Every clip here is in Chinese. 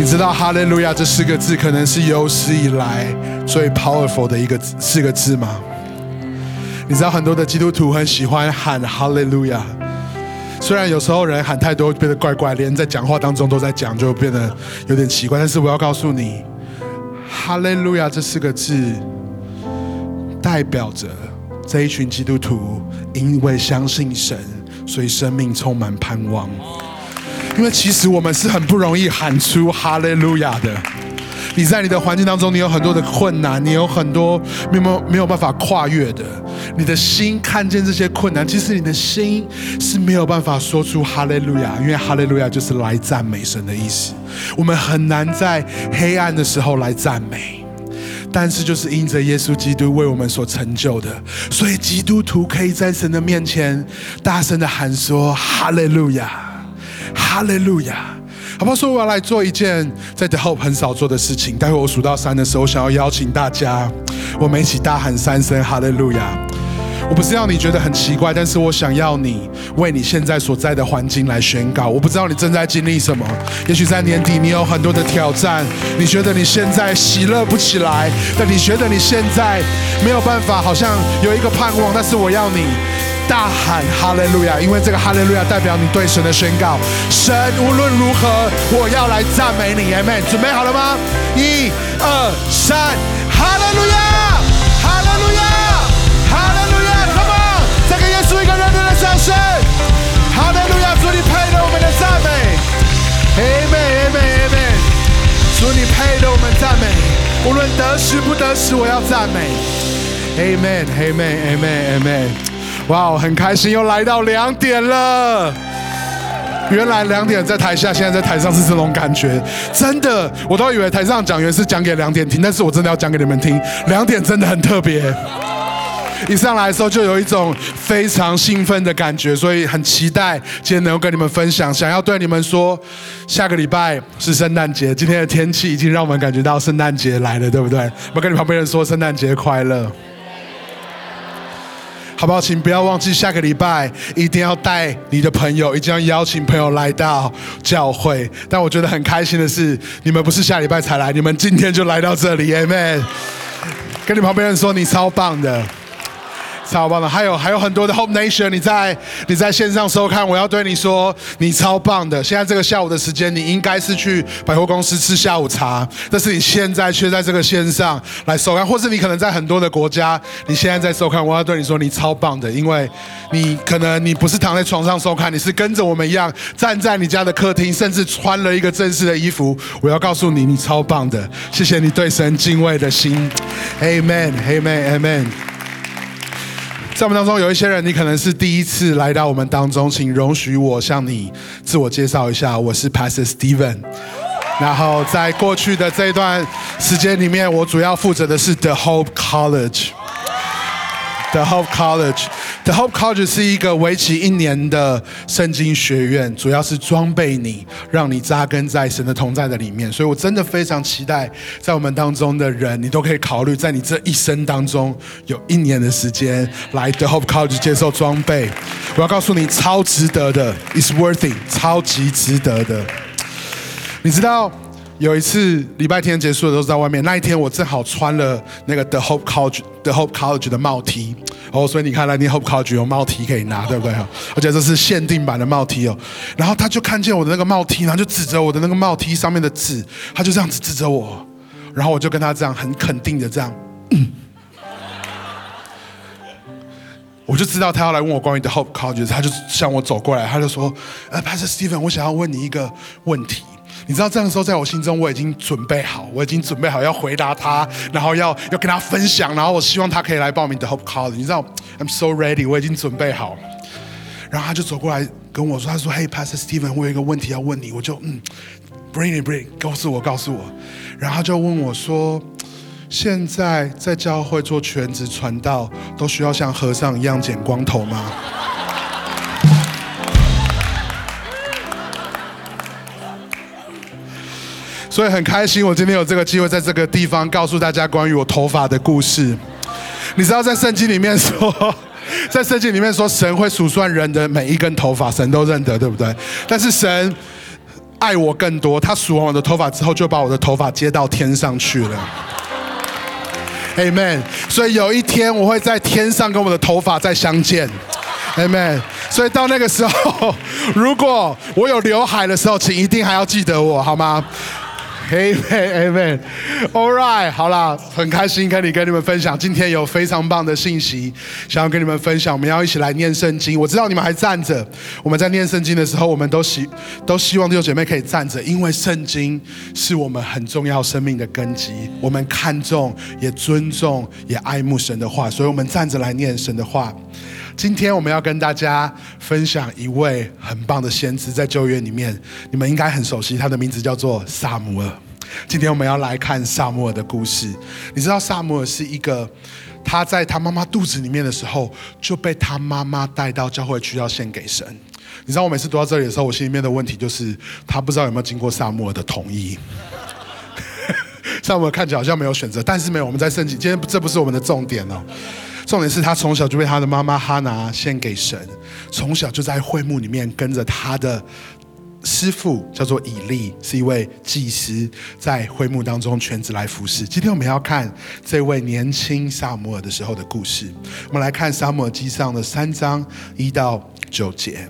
你知道“哈利路亚”这四个字可能是有史以来最 powerful 的一个四个字吗？你知道很多的基督徒很喜欢喊“哈利路亚”，虽然有时候人喊太多变得怪怪，连在讲话当中都在讲，就变得有点奇怪。但是我要告诉你，“哈利路亚”这四个字代表着这一群基督徒因为相信神，所以生命充满盼望。因为其实我们是很不容易喊出哈利路亚的。你在你的环境当中，你有很多的困难，你有很多没有没有办法跨越的。你的心看见这些困难，其实你的心是没有办法说出哈利路亚，因为哈利路亚就是来赞美神的意思。我们很难在黑暗的时候来赞美，但是就是因着耶稣基督为我们所成就的，所以基督徒可以在神的面前大声的喊说哈利路亚。哈利路亚！好不好？说我要来做一件在 The Hope 很少做的事情。待会我数到三的时候，想要邀请大家，我们一起大喊三声哈利路亚！我不是要你觉得很奇怪，但是我想要你为你现在所在的环境来宣告。我不知道你正在经历什么，也许在年底你有很多的挑战，你觉得你现在喜乐不起来，但你觉得你现在没有办法，好像有一个盼望。但是我要你。大喊哈利路亚，因为这个哈利路亚代表你对神的宣告。神无论如何，我要来赞美你，Amen。准备好了吗？一、二、三，哈利路亚，哈利路亚，哈利声。哈利路亚，主你配得我们的赞美，Amen，Amen，Amen。主你配得我们赞美，无论得时不得时，我要赞美，Amen，Amen，Amen，Amen。哇，很开心又来到两点了。原来两点在台下，现在在台上是这种感觉，真的，我都以为台上讲员是讲给两点听，但是我真的要讲给你们听，两点真的很特别。一上来的时候就有一种非常兴奋的感觉，所以很期待今天能够跟你们分享，想要对你们说，下个礼拜是圣诞节，今天的天气已经让我们感觉到圣诞节来了，对不对？我跟你旁边人说圣诞节快乐。好不好？请不要忘记下个礼拜一定要带你的朋友，一定要邀请朋友来到教会。但我觉得很开心的是，你们不是下礼拜才来，你们今天就来到这里，Amen。跟你旁边人说，你超棒的。超棒的，还有还有很多的 Hope Nation，你在你在线上收看，我要对你说，你超棒的。现在这个下午的时间，你应该是去百货公司吃下午茶，但是你现在却在这个线上来收看，或是你可能在很多的国家，你现在在收看，我要对你说，你超棒的，因为你可能你不是躺在床上收看，你是跟着我们一样站在你家的客厅，甚至穿了一个正式的衣服。我要告诉你，你超棒的，谢谢你对神敬畏的心，Amen，Amen，Amen。在我们当中有一些人，你可能是第一次来到我们当中，请容许我向你自我介绍一下，我是 Pastor Steven。然后在过去的这一段时间里面，我主要负责的是 The Hope College。The Hope College，The Hope College 是一个为期一年的圣经学院，主要是装备你，让你扎根在神的同在的里面。所以我真的非常期待，在我们当中的人，你都可以考虑，在你这一生当中有一年的时间来 The Hope College 接受装备。我要告诉你，超值得的，It's worth it，超级值得的。你知道？有一次礼拜天结束的时候在外面，那一天我正好穿了那个 The Hope College The Hope College 的帽 T 哦，所以你看来你 Hope College 有帽 T 可以拿，对不对而且这是限定版的帽 T 哦。然后他就看见我的那个帽 T，然后就指着我的那个帽 T 上面的字，他就这样子指着我，然后我就跟他这样很肯定的这样，我就知道他要来问我关于 The Hope College，他就向我走过来，他就说：“呃，Pastor Stephen，我想要问你一个问题。”你知道这样的时候，在我心中我已经准备好，我已经准备好要回答他，然后要要跟他分享，然后我希望他可以来报名的 Hope College。你知道，I'm so ready，我已经准备好。然后他就走过来跟我说：“他说，Hey Pastor Steven，我有一个问题要问你。”我就嗯，Bring it，Bring，告诉我，告诉我。然后他就问我说：“现在在教会做全职传道，都需要像和尚一样剪光头吗？”所以很开心，我今天有这个机会在这个地方告诉大家关于我头发的故事。你知道，在圣经里面说，在圣经里面说，神会数算人的每一根头发，神都认得，对不对？但是神爱我更多。他数完我的头发之后，就把我的头发接到天上去了。Amen。所以有一天我会在天上跟我的头发再相见。Amen。所以到那个时候，如果我有刘海的时候，请一定还要记得我，好吗？Amen，Amen，All right，好啦，很开心跟你跟你们分享，今天有非常棒的信息，想要跟你们分享。我们要一起来念圣经。我知道你们还站着，我们在念圣经的时候，我们都希都希望弟兄姐妹可以站着，因为圣经是我们很重要生命的根基。我们看重、也尊重、也爱慕神的话，所以我们站着来念神的话。今天我们要跟大家分享一位很棒的先知，在旧约里面，你们应该很熟悉，他的名字叫做萨姆尔。今天我们要来看萨姆尔的故事。你知道萨姆尔是一个，他在他妈妈肚子里面的时候就被他妈妈带到教会去要献给神。你知道我每次读到这里的时候，我心里面的问题就是，他不知道有没有经过萨姆尔的同意。萨姆尔看起来好像没有选择，但是没有，我们在圣经。今天这不是我们的重点哦。重点是他从小就被他的妈妈哈拿献给神，从小就在会幕里面跟着他的师傅，叫做以利，是一位祭司，在会幕当中全职来服侍。今天我们要看这位年轻萨摩尔的时候的故事。我们来看萨摩尔记上的三章一到九节。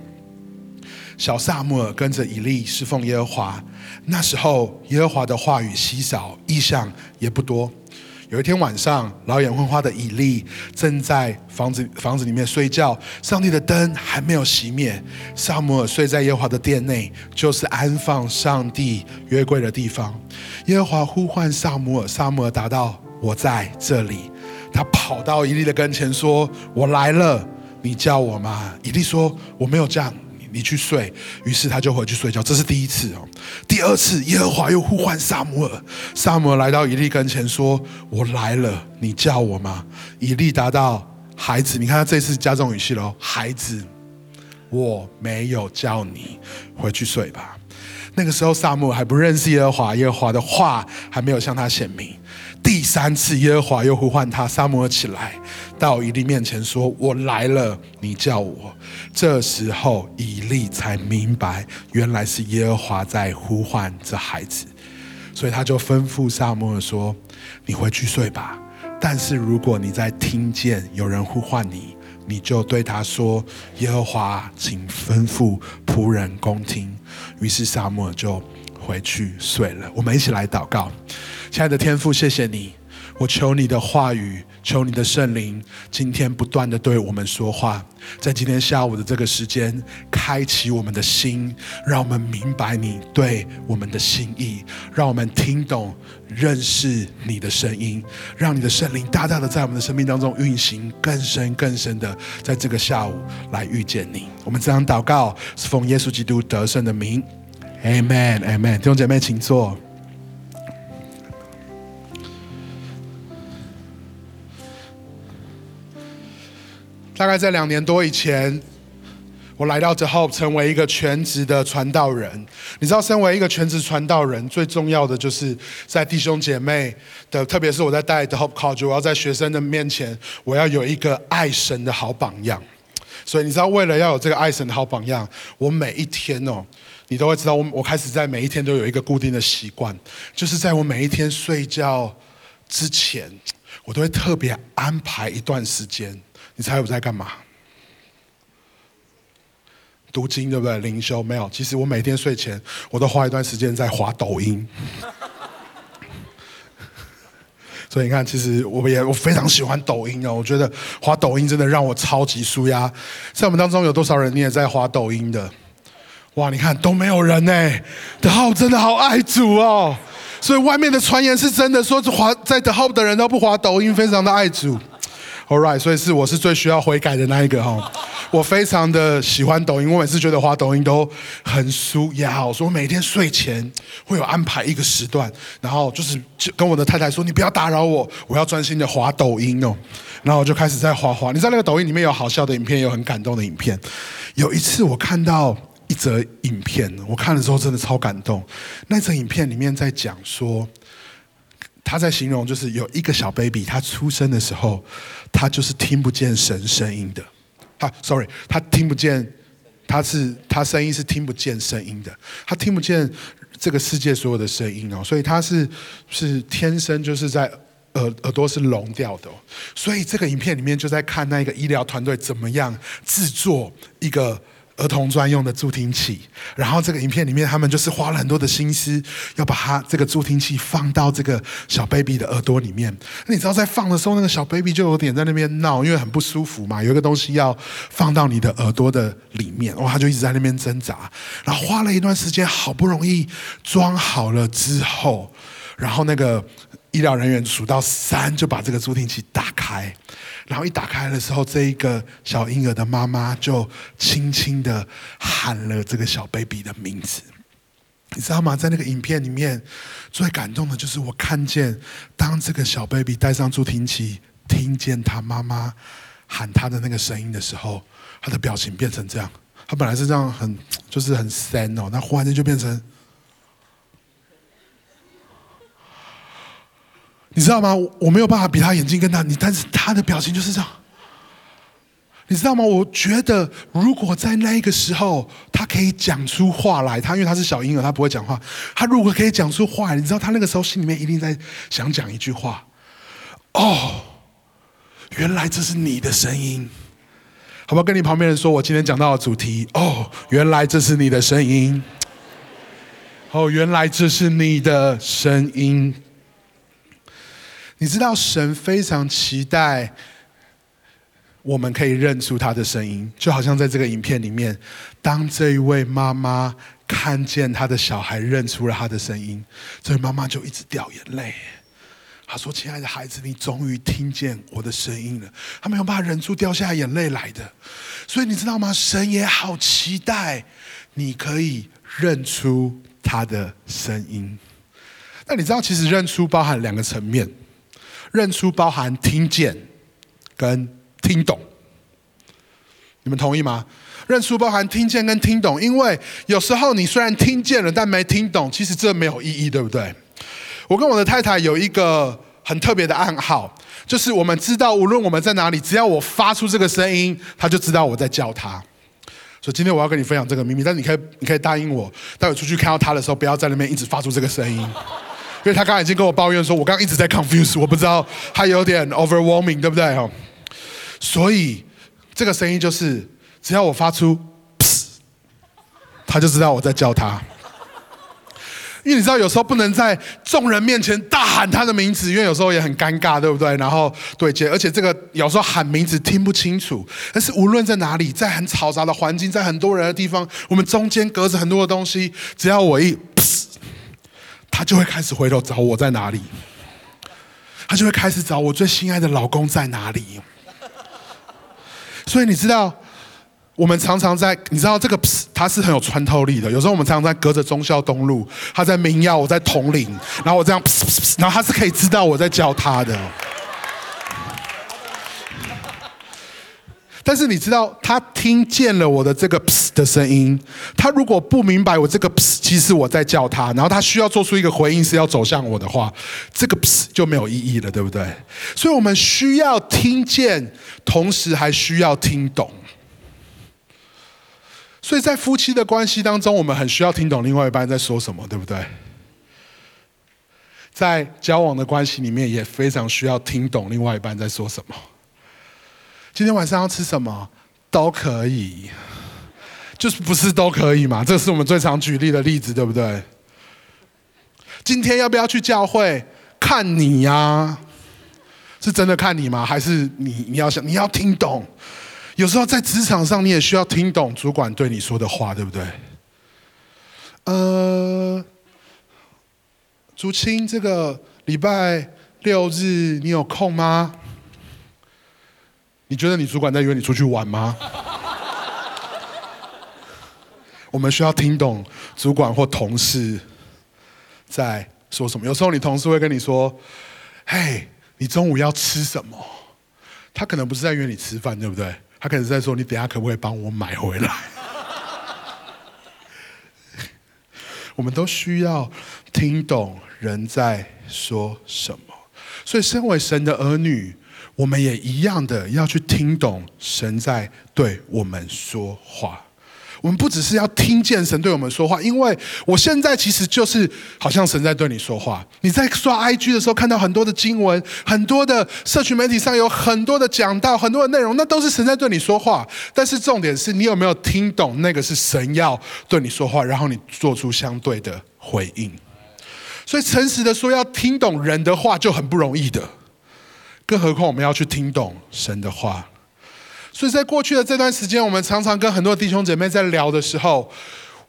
小萨摩尔跟着以利侍奉耶和华，那时候耶和华的话语稀少，意象也不多。有一天晚上，老眼昏花的以利正在房子房子里面睡觉，上帝的灯还没有熄灭。萨姆尔睡在耶和华的殿内，就是安放上帝约柜的地方。耶和华呼唤萨姆尔，萨姆尔答道：“我在这里。”他跑到以利的跟前说：“我来了，你叫我吗？”以利说：“我没有这样。”你去睡，于是他就回去睡觉。这是第一次哦。第二次，耶和华又呼唤萨姆尔，萨姆尔来到以利跟前说：“我来了，你叫我吗？”以利答道：“孩子，你看他这次加重语气了，孩子，我没有叫你回去睡吧。”那个时候，萨姆还不认识耶和华，耶和华的话还没有向他显明。第三次，耶和华又呼唤他，萨摩尔起来，到以利面前说：“我来了，你叫我。”这时候，以利才明白，原来是耶和华在呼唤这孩子，所以他就吩咐萨摩尔说：“你回去睡吧。但是如果你在听见有人呼唤你，你就对他说：‘耶和华，请吩咐仆人恭听。’于是萨摩尔就回去睡了。我们一起来祷告。亲爱的天父，谢谢你，我求你的话语，求你的圣灵，今天不断的对我们说话，在今天下午的这个时间，开启我们的心，让我们明白你对我们的心意，让我们听懂、认识你的声音，让你的圣灵大大的在我们的生命当中运行，更深更深的在这个下午来遇见你。我们这样祷告，是奉耶稣基督得胜的名，Amen，Amen。弟兄姐妹，请坐。大概在两年多以前，我来到之后，成为一个全职的传道人。你知道，身为一个全职传道人，最重要的就是在弟兄姐妹的，特别是我在带 The Hope College，我要在学生的面前，我要有一个爱神的好榜样。所以你知道，为了要有这个爱神的好榜样，我每一天哦，你都会知道，我我开始在每一天都有一个固定的习惯，就是在我每一天睡觉之前，我都会特别安排一段时间。你猜我在干嘛？读经对不对？灵修没有。其实我每天睡前，我都花一段时间在滑抖音。所以你看，其实我也我非常喜欢抖音哦。我觉得滑抖音真的让我超级舒压。在我们当中有多少人你也在滑抖音的？哇，你看都没有人呢。德浩真的好爱主哦。所以外面的传言是真的，说是滑在德浩的人都不滑抖音，非常的爱主。All right，所以是我是最需要悔改的那一个哈。我非常的喜欢抖音，我每次觉得滑抖音都很舒压。我说每天睡前会有安排一个时段，然后就是跟我的太太说：“你不要打扰我，我要专心的滑抖音哦。”然后我就开始在滑滑。你知道那个抖音里面有好笑的影片，有很感动的影片。有一次我看到一则影片，我看的时候真的超感动。那则影片里面在讲说。他在形容，就是有一个小 baby，他出生的时候，他就是听不见神声音的。啊，sorry，他听不见他是他声音是听不见声音的，他听不见这个世界所有的声音哦，所以他是是天生就是在耳耳朵是聋掉的，所以这个影片里面就在看那个医疗团队怎么样制作一个。儿童专用的助听器，然后这个影片里面，他们就是花了很多的心思，要把它这个助听器放到这个小 baby 的耳朵里面。你知道在放的时候，那个小 baby 就有点在那边闹，因为很不舒服嘛，有一个东西要放到你的耳朵的里面，哇，他就一直在那边挣扎。然后花了一段时间，好不容易装好了之后，然后那个医疗人员数到三，就把这个助听器打开。然后一打开的时候，这一个小婴儿的妈妈就轻轻的喊了这个小 baby 的名字，你知道吗？在那个影片里面，最感动的就是我看见，当这个小 baby 戴上助听器，听见他妈妈喊他的那个声音的时候，他的表情变成这样。他本来是这样，很就是很 sad 哦，那忽然间就变成。你知道吗？我没有办法比他眼睛更大，你但是他的表情就是这样。你知道吗？我觉得如果在那个时候他可以讲出话来，他因为他是小婴儿，他不会讲话。他如果可以讲出话来，你知道他那个时候心里面一定在想讲一句话：哦，原来这是你的声音。好不好？跟你旁边人说，我今天讲到的主题。哦，原来这是你的声音。哦，原来这是你的声音。你知道神非常期待我们可以认出他的声音，就好像在这个影片里面，当这一位妈妈看见她的小孩认出了他的声音，这位妈妈就一直掉眼泪。她说：“亲爱的孩子，你终于听见我的声音了。”她没有办法忍住掉下眼泪来的。所以你知道吗？神也好期待你可以认出他的声音。那你知道，其实认出包含两个层面。认出包含听见跟听懂，你们同意吗？认出包含听见跟听懂，因为有时候你虽然听见了，但没听懂，其实这没有意义，对不对？我跟我的太太有一个很特别的暗号，就是我们知道无论我们在哪里，只要我发出这个声音，他就知道我在叫他。所以今天我要跟你分享这个秘密，但你可以你可以答应我，待会出去看到他的时候，不要在那边一直发出这个声音。因为他刚刚已经跟我抱怨说，我刚刚一直在 confuse，我不知道他有点 overwhelming，对不对？哈，所以这个声音就是，只要我发出，他就知道我在叫他。因为你知道，有时候不能在众人面前大喊他的名字，因为有时候也很尴尬，对不对？然后对接，而且这个有时候喊名字听不清楚。但是无论在哪里，在很嘈杂的环境，在很多人的地方，我们中间隔着很多的东西，只要我一。他就会开始回头找我在哪里，他就会开始找我最心爱的老公在哪里。所以你知道，我们常常在，你知道这个他是很有穿透力的。有时候我们常常在隔着忠孝东路，他在民耀，我在铜陵，然后我这样，然后他是可以知道我在叫他的。但是你知道，他听见了我的这个的声音。他如果不明白我这个其实我在叫他，然后他需要做出一个回应，是要走向我的话，这个就没有意义了，对不对？所以我们需要听见，同时还需要听懂。所以在夫妻的关系当中，我们很需要听懂另外一半在说什么，对不对？在交往的关系里面，也非常需要听懂另外一半在说什么。今天晚上要吃什么都可以，就是不是都可以嘛？这是我们最常举例的例子，对不对？今天要不要去教会？看你呀，是真的看你吗？还是你你要想你要听懂？有时候在职场上，你也需要听懂主管对你说的话，对不对？呃，竹青，这个礼拜六日你有空吗？你觉得你主管在约你出去玩吗？我们需要听懂主管或同事在说什么。有时候你同事会跟你说：“嘿，你中午要吃什么？”他可能不是在约你吃饭，对不对？他可能是在说：“你等下可不可以帮我买回来？” 我们都需要听懂人在说什么。所以，身为神的儿女。我们也一样的要去听懂神在对我们说话。我们不只是要听见神对我们说话，因为我现在其实就是好像神在对你说话。你在刷 IG 的时候看到很多的经文，很多的社群媒体上有很多的讲道，很多的内容，那都是神在对你说话。但是重点是你有没有听懂那个是神要对你说话，然后你做出相对的回应。所以诚实的说，要听懂人的话就很不容易的，更何况我们要去听懂神的话。所以在过去的这段时间，我们常常跟很多弟兄姐妹在聊的时候，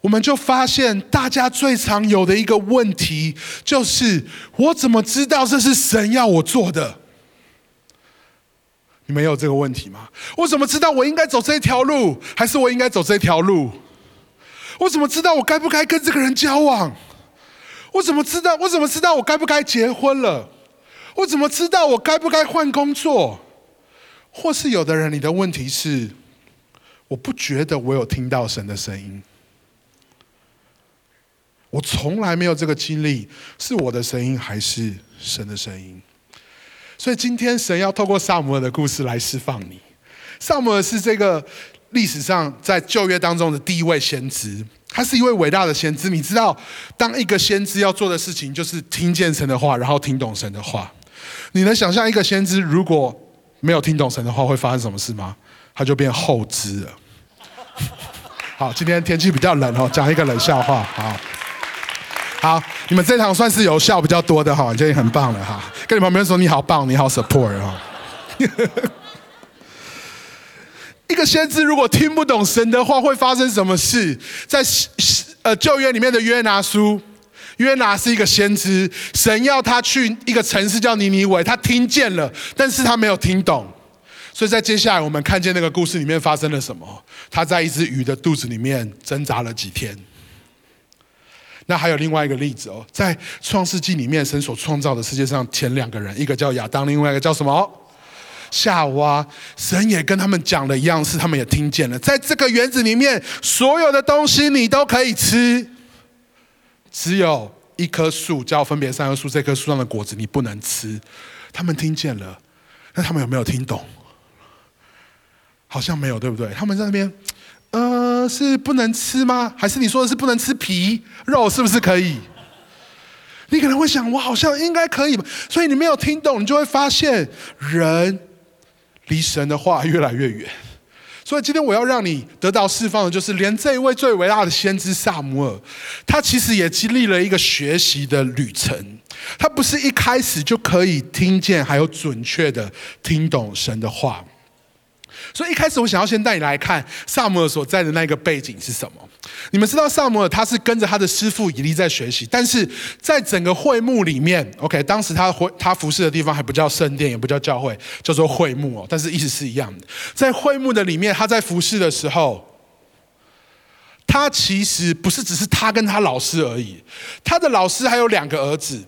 我们就发现，大家最常有的一个问题就是：我怎么知道这是神要我做的？你们有这个问题吗？我怎么知道我应该走这条路，还是我应该走这条路？我怎么知道我该不该跟这个人交往？我怎么知道？我怎么知道我该不该结婚了？我怎么知道我该不该换工作？或是有的人，你的问题是，我不觉得我有听到神的声音，我从来没有这个经历，是我的声音还是神的声音？所以今天神要透过萨姆尔的故事来释放你。萨姆尔是这个历史上在旧约当中的第一位先知。他是一位伟大的先知，你知道，当一个先知要做的事情就是听见神的话，然后听懂神的话。你能想象一个先知如果没有听懂神的话会发生什么事吗？他就变后知了。好，今天天气比较冷哦，讲一个冷笑话。好，好，你们这场算是有笑比较多的哈，已经很棒了哈。跟你旁边说你好棒，你好 support 哈。一个先知如果听不懂神的话，会发生什么事？在呃旧约里面的约拿书，约拿是一个先知，神要他去一个城市叫尼尼微，他听见了，但是他没有听懂。所以在接下来我们看见那个故事里面发生了什么？他在一只鱼的肚子里面挣扎了几天。那还有另外一个例子哦，在创世纪里面，神所创造的世界上前两个人，一个叫亚当，另外一个叫什么？夏娃，神也跟他们讲了一样事，他们也听见了。在这个园子里面，所有的东西你都可以吃，只有一棵树叫分别三棵树，这棵树上的果子你不能吃。他们听见了，那他们有没有听懂？好像没有，对不对？他们在那边，呃，是不能吃吗？还是你说的是不能吃皮肉？是不是可以？你可能会想，我好像应该可以吧？所以你没有听懂，你就会发现人。离神的话越来越远，所以今天我要让你得到释放的，就是连这一位最伟大的先知萨姆尔，他其实也经历了一个学习的旅程。他不是一开始就可以听见，还有准确的听懂神的话。所以一开始我想要先带你来看萨姆尔所在的那个背景是什么。你们知道萨摩尔他是跟着他的师傅以利在学习，但是在整个会幕里面，OK，当时他会他服侍的地方还不叫圣殿，也不叫教会，叫做会幕哦。但是意思是一样的，在会幕的里面，他在服侍的时候，他其实不是只是他跟他老师而已，他的老师还有两个儿子。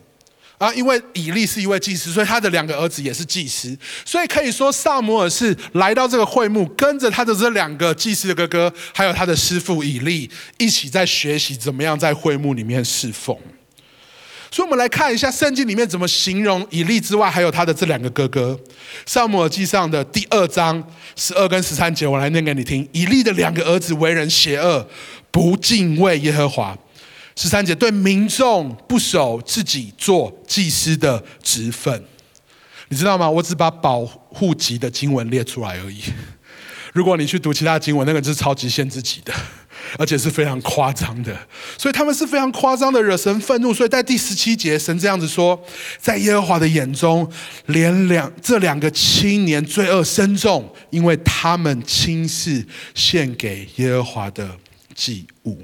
啊，因为以利是一位祭司，所以他的两个儿子也是祭司，所以可以说萨摩尔是来到这个会幕，跟着他的这两个祭司的哥哥，还有他的师傅以利，一起在学习怎么样在会幕里面侍奉。所以，我们来看一下圣经里面怎么形容以利之外，还有他的这两个哥哥。萨摩尔记上的第二章十二跟十三节，我来念给你听。以利的两个儿子为人邪恶，不敬畏耶和华。十三节对民众不守自己做祭司的职分，你知道吗？我只把保护级的经文列出来而已。如果你去读其他经文，那个是超级限制级的，而且是非常夸张的。所以他们是非常夸张的，惹神愤怒。所以在第十七节，神这样子说：在耶和华的眼中，连两这两个青年罪恶深重，因为他们轻视献给耶和华的祭物。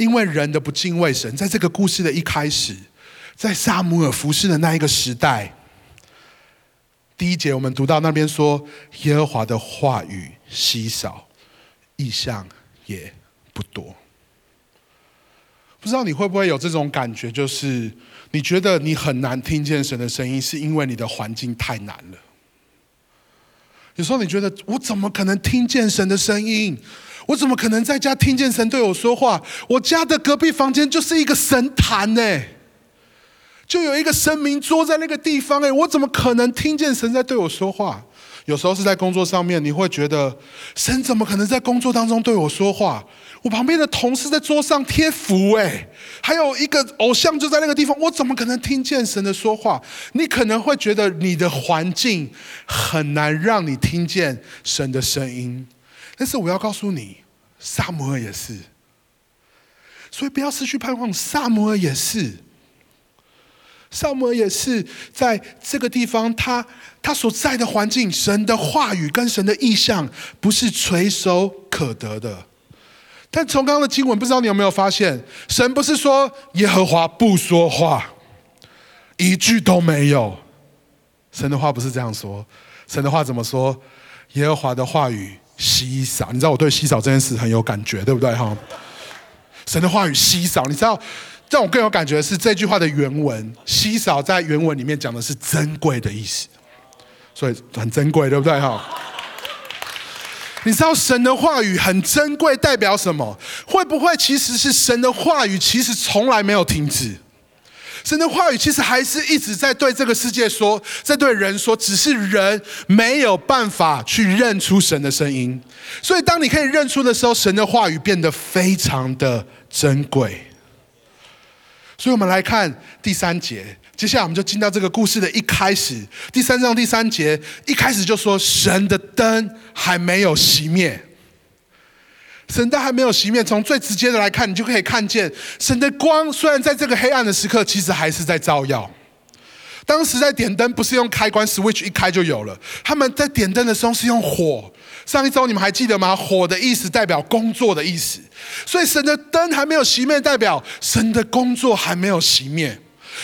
因为人的不敬畏神，在这个故事的一开始，在萨姆尔服侍的那一个时代，第一节我们读到那边说，耶和华的话语稀少，意象也不多。不知道你会不会有这种感觉，就是你觉得你很难听见神的声音，是因为你的环境太难了。有时候你觉得，我怎么可能听见神的声音？我怎么可能在家听见神对我说话？我家的隔壁房间就是一个神坛呢，就有一个神明坐在那个地方哎，我怎么可能听见神在对我说话？有时候是在工作上面，你会觉得神怎么可能在工作当中对我说话？我旁边的同事在桌上贴符，哎，还有一个偶像就在那个地方，我怎么可能听见神的说话？你可能会觉得你的环境很难让你听见神的声音，但是我要告诉你，萨摩尔也是，所以不要失去盼望，萨摩尔也是。萨摩尔也是在这个地方，他他所在的环境，神的话语跟神的意象不是垂手可得的。但从刚刚的经文，不知道你有没有发现，神不是说耶和华不说话，一句都没有。神的话不是这样说，神的话怎么说？耶和华的话语稀少。你知道我对稀少这件事很有感觉，对不对？哈，神的话语稀少，你知道。让我更有感觉的是这句话的原文，稀少在原文里面讲的是珍贵的意思，所以很珍贵，对不对哈？你知道神的话语很珍贵代表什么？会不会其实是神的话语其实从来没有停止？神的话语其实还是一直在对这个世界说，在对人说，只是人没有办法去认出神的声音。所以当你可以认出的时候，神的话语变得非常的珍贵。所以我们来看第三节，接下来我们就进到这个故事的一开始。第三章第三节一开始就说，神的灯还没有熄灭，神灯还没有熄灭。从最直接的来看，你就可以看见神的光，虽然在这个黑暗的时刻，其实还是在照耀。当时在点灯不是用开关 switch 一开就有了，他们在点灯的时候是用火。上一周你们还记得吗？火的意思代表工作的意思，所以神的灯还没有熄灭，代表神的工作还没有熄灭。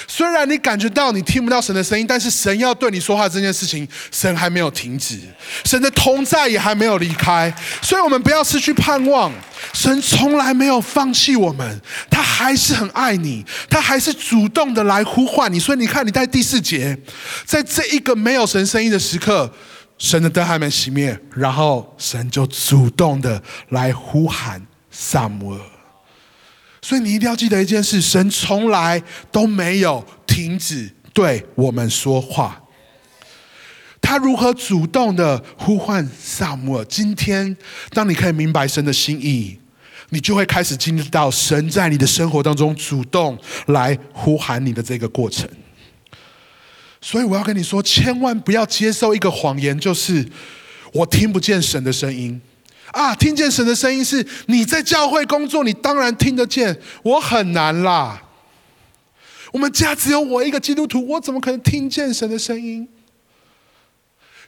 虽然你感觉到你听不到神的声音，但是神要对你说话这件事情，神还没有停止，神的同在也还没有离开。所以我们不要失去盼望，神从来没有放弃我们，他还是很爱你，他还是主动的来呼唤你。所以你看，你在第四节，在这一个没有神声音的时刻。神的灯还没熄灭，然后神就主动的来呼喊萨摩尔。所以你一定要记得一件事：神从来都没有停止对我们说话。他如何主动的呼唤萨姆尔？今天，当你可以明白神的心意，你就会开始经历到神在你的生活当中主动来呼喊你的这个过程。所以我要跟你说，千万不要接受一个谎言，就是我听不见神的声音啊！听见神的声音是你在教会工作，你当然听得见。我很难啦，我们家只有我一个基督徒，我怎么可能听见神的声音？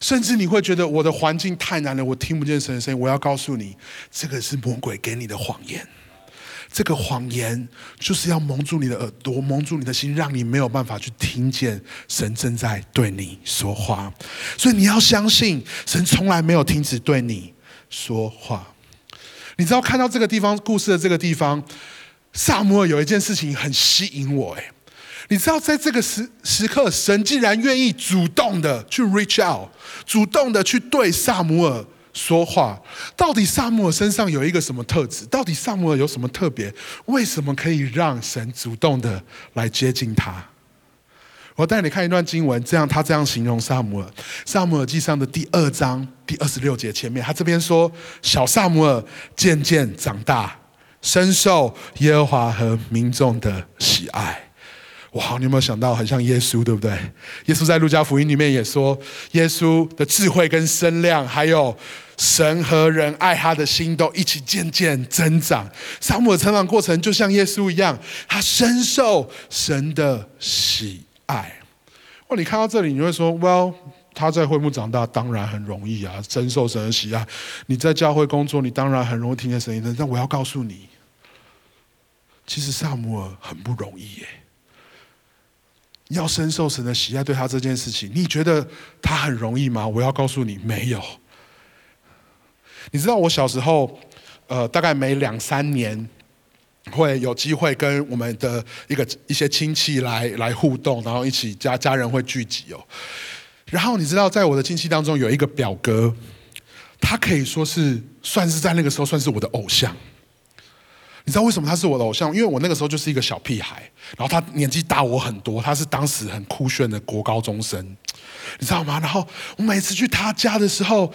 甚至你会觉得我的环境太难了，我听不见神的声音。我要告诉你，这个是魔鬼给你的谎言。这个谎言就是要蒙住你的耳朵，蒙住你的心，让你没有办法去听见神正在对你说话。所以你要相信，神从来没有停止对你说话。你知道，看到这个地方故事的这个地方，萨摩尔有一件事情很吸引我。哎，你知道，在这个时时刻，神竟然愿意主动的去 reach out，主动的去对萨摩尔。说话，到底萨摩尔身上有一个什么特质？到底萨摩尔有什么特别？为什么可以让神主动的来接近他？我带你看一段经文，这样他这样形容萨姆尔：萨姆尔记上的第二章第二十六节前面，他这边说，小萨姆尔渐渐长大，深受耶和华和民众的喜爱。哇，你有没有想到很像耶稣，对不对？耶稣在路加福音里面也说，耶稣的智慧跟声量，还有。神和人爱他的心都一起渐渐增长。萨姆的成长过程就像耶稣一样，他深受神的喜爱。哇，你看到这里，你会说：“Well，他在会幕长大，当然很容易啊，深受神的喜爱。你在教会工作，你当然很容易听见声音的。但我要告诉你，其实萨姆尔很不容易耶。要深受神的喜爱，对他这件事情，你觉得他很容易吗？我要告诉你，没有。”你知道我小时候，呃，大概每两三年会有机会跟我们的一个一些亲戚来来互动，然后一起家家人会聚集哦。然后你知道，在我的亲戚当中有一个表哥，他可以说是算是在那个时候算是我的偶像。你知道为什么他是我的偶像？因为我那个时候就是一个小屁孩，然后他年纪大我很多，他是当时很酷炫的国高中生，你知道吗？然后我每次去他家的时候，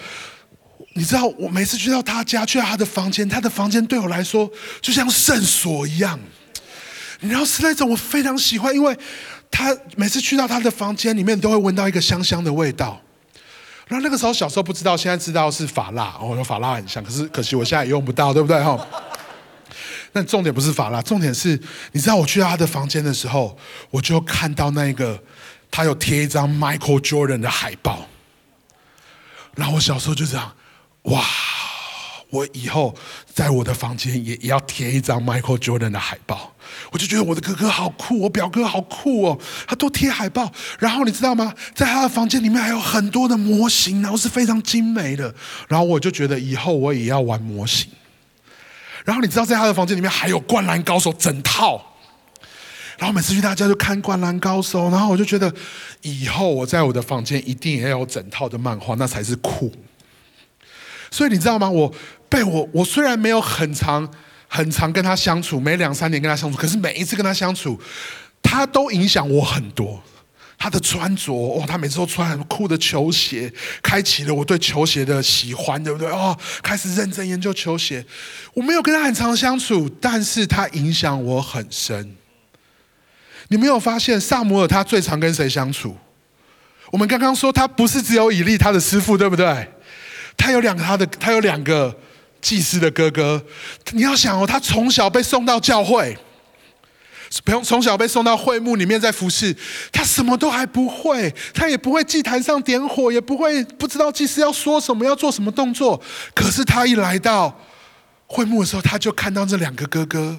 你知道我每次去到他家，去到他的房间，他的房间对我来说就像圣所一样，你知道是那种我非常喜欢，因为他每次去到他的房间里面，都会闻到一个香香的味道。然后那个时候小时候不知道，现在知道是法蜡，哦，法蜡很香，可是可惜我现在也用不到，对不对哈？但重点不是法蜡，重点是，你知道我去到他的房间的时候，我就看到那个他有贴一张 Michael Jordan 的海报，然后我小时候就这样，哇！我以后在我的房间也也要贴一张 Michael Jordan 的海报，我就觉得我的哥哥好酷，我表哥好酷哦，他都贴海报。然后你知道吗？在他的房间里面还有很多的模型，然后是非常精美的。然后我就觉得以后我也要玩模型。然后你知道，在他的房间里面还有《灌篮高手》整套。然后每次去他家就看《灌篮高手》，然后我就觉得以后我在我的房间一定也有整套的漫画，那才是酷。所以你知道吗？我。被我，我虽然没有很长、很长跟他相处，每两三年跟他相处，可是每一次跟他相处，他都影响我很多。他的穿着，哦，他每次都穿很酷的球鞋，开启了我对球鞋的喜欢，对不对？哦，开始认真研究球鞋。我没有跟他很长相处，但是他影响我很深。你没有发现萨摩尔他最常跟谁相处？我们刚刚说他不是只有以利他的师傅，对不对？他有两个，他的他有两个。祭司的哥哥，你要想哦，他从小被送到教会，不用从小被送到会幕里面在服侍，他什么都还不会，他也不会祭坛上点火，也不会不知道祭司要说什么，要做什么动作。可是他一来到会幕的时候，他就看到这两个哥哥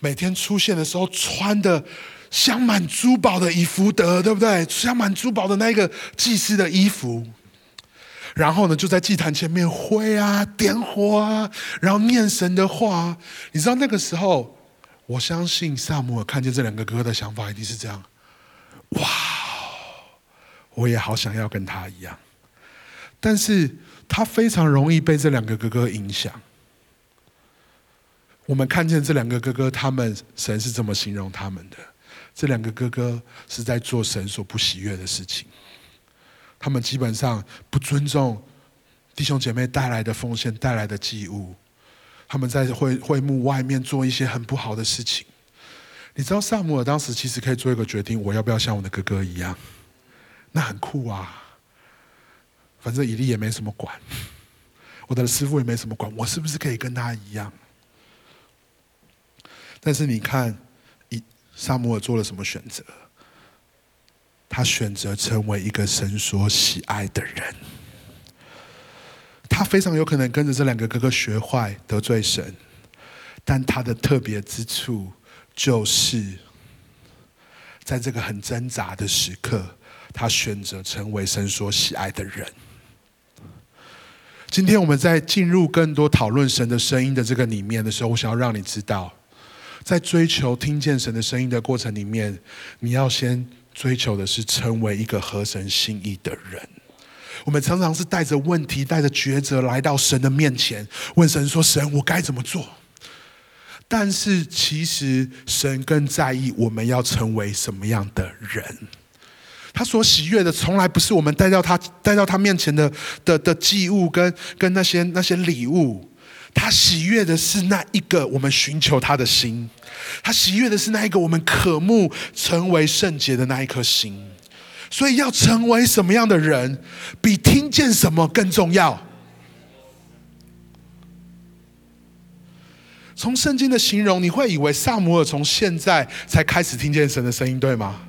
每天出现的时候穿的镶满珠宝的以福德，对不对？镶满珠宝的那个祭司的衣服。然后呢，就在祭坛前面挥啊、点火啊，然后念神的话。你知道那个时候，我相信萨姆尔看见这两个哥哥的想法一定是这样：哇，我也好想要跟他一样。但是他非常容易被这两个哥哥影响。我们看见这两个哥哥，他们神是这么形容他们的：这两个哥哥是在做神所不喜悦的事情。他们基本上不尊重弟兄姐妹带来的奉献带来的祭物，他们在会会幕外面做一些很不好的事情。你知道萨姆尔当时其实可以做一个决定，我要不要像我的哥哥一样？那很酷啊！反正以利也没什么管，我的师傅也没什么管，我是不是可以跟他一样？但是你看，以萨姆尔做了什么选择？他选择成为一个神所喜爱的人，他非常有可能跟着这两个哥哥学坏得罪神，但他的特别之处就是，在这个很挣扎的时刻，他选择成为神所喜爱的人。今天我们在进入更多讨论神的声音的这个里面的时候，我想要让你知道，在追求听见神的声音的过程里面，你要先。追求的是成为一个合神心意的人。我们常常是带着问题、带着抉择来到神的面前，问神说：“神，我该怎么做？”但是其实神更在意我们要成为什么样的人。他所喜悦的，从来不是我们带到他带到他面前的的的祭物跟跟那些那些礼物。他喜悦的是那一个我们寻求他的心，他喜悦的是那一个我们渴慕成为圣洁的那一颗心。所以，要成为什么样的人，比听见什么更重要。从圣经的形容，你会以为萨姆尔从现在才开始听见神的声音，对吗？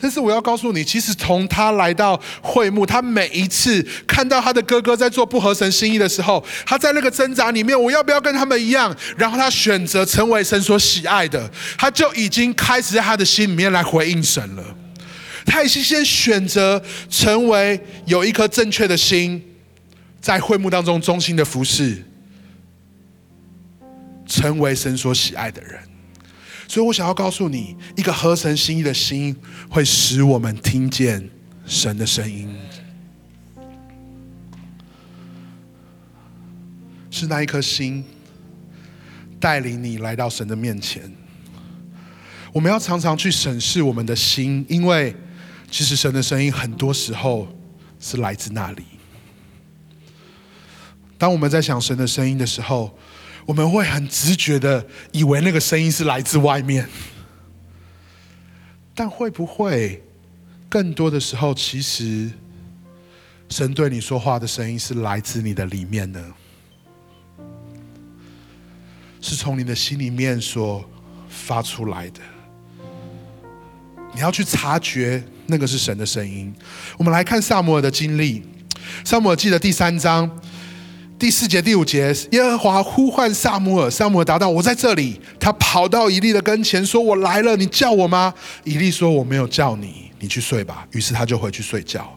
但是我要告诉你，其实从他来到会幕，他每一次看到他的哥哥在做不合神心意的时候，他在那个挣扎里面，我要不要跟他们一样？然后他选择成为神所喜爱的，他就已经开始在他的心里面来回应神了。他已经先选择成为有一颗正确的心，在会幕当中忠心的服侍，成为神所喜爱的人。所以我想要告诉你，一个合神心意的心，会使我们听见神的声音。是那一颗心，带领你来到神的面前。我们要常常去审视我们的心，因为其实神的声音很多时候是来自那里。当我们在想神的声音的时候，我们会很直觉的以为那个声音是来自外面，但会不会更多的时候，其实神对你说话的声音是来自你的里面呢？是从你的心里面所发出来的。你要去察觉那个是神的声音。我们来看萨摩尔的经历，萨摩尔记的第三章第四节第五节，耶和华呼唤萨摩尔，萨摩尔答道：“我在这里。”他跑到以利的跟前，说：“我来了，你叫我吗？”以利说：“我没有叫你，你去睡吧。”于是他就回去睡觉。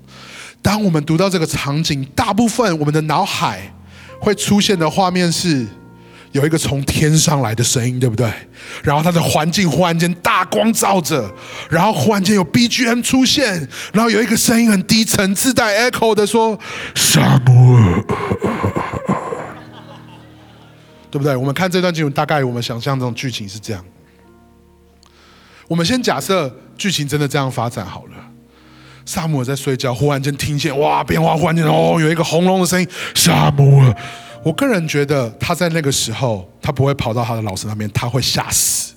当我们读到这个场景，大部分我们的脑海会出现的画面是。有一个从天上来的声音，对不对？然后他的环境忽然间大光照着，然后忽然间有 BGM 出现，然后有一个声音很低沉、自带 echo 的说：“沙摩尔，对不对？”我们看这段经文，大概我们想象中剧情是这样。我们先假设剧情真的这样发展好了。萨姆尔在睡觉，忽然间听见哇，变化忽然间哦，有一个轰隆的声音，沙摩尔。我个人觉得，他在那个时候，他不会跑到他的老师那边，他会吓死，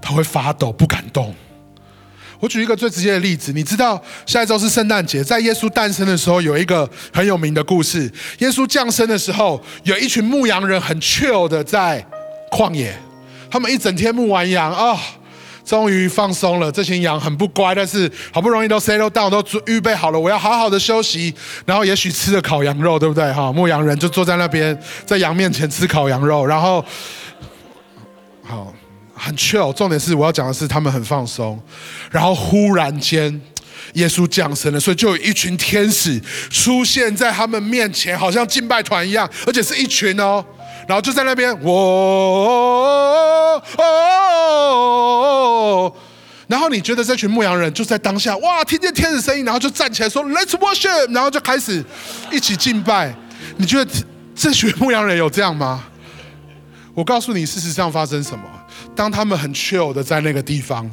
他会发抖，不敢动。我举一个最直接的例子，你知道下一周是圣诞节，在耶稣诞生的时候，有一个很有名的故事。耶稣降生的时候，有一群牧羊人很 chill 的在旷野，他们一整天牧完羊啊。终于放松了，这群羊很不乖，但是好不容易都 settle down，都预备好了，我要好好的休息，然后也许吃了烤羊肉，对不对？哈，牧羊人就坐在那边，在羊面前吃烤羊肉，然后好很 chill。重点是我要讲的是他们很放松，然后忽然间耶稣降生了，所以就有一群天使出现在他们面前，好像敬拜团一样，而且是一群哦。然后就在那边，我，然后你觉得这群牧羊人就在当下，哇，听见天使声音，然后就站起来说，Let's worship，然后就开始一起敬拜。你觉得这群牧羊人有这样吗？我告诉你，事实上发生什么？当他们很 chill 的在那个地方，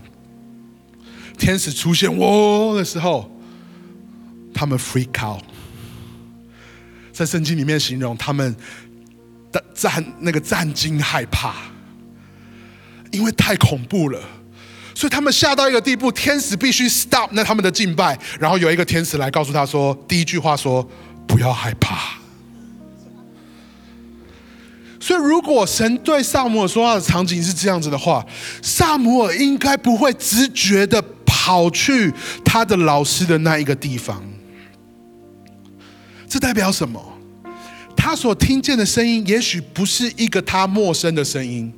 天使出现，哇的时候，他们 freak out。在圣经里面形容他们。的战那个战惊害怕，因为太恐怖了，所以他们吓到一个地步，天使必须 stop 那他们的敬拜，然后有一个天使来告诉他说，第一句话说不要害怕。所以如果神对萨姆尔说话的场景是这样子的话，萨姆尔应该不会直觉的跑去他的老师的那一个地方。这代表什么？他所听见的声音，也许不是一个他陌生的声音，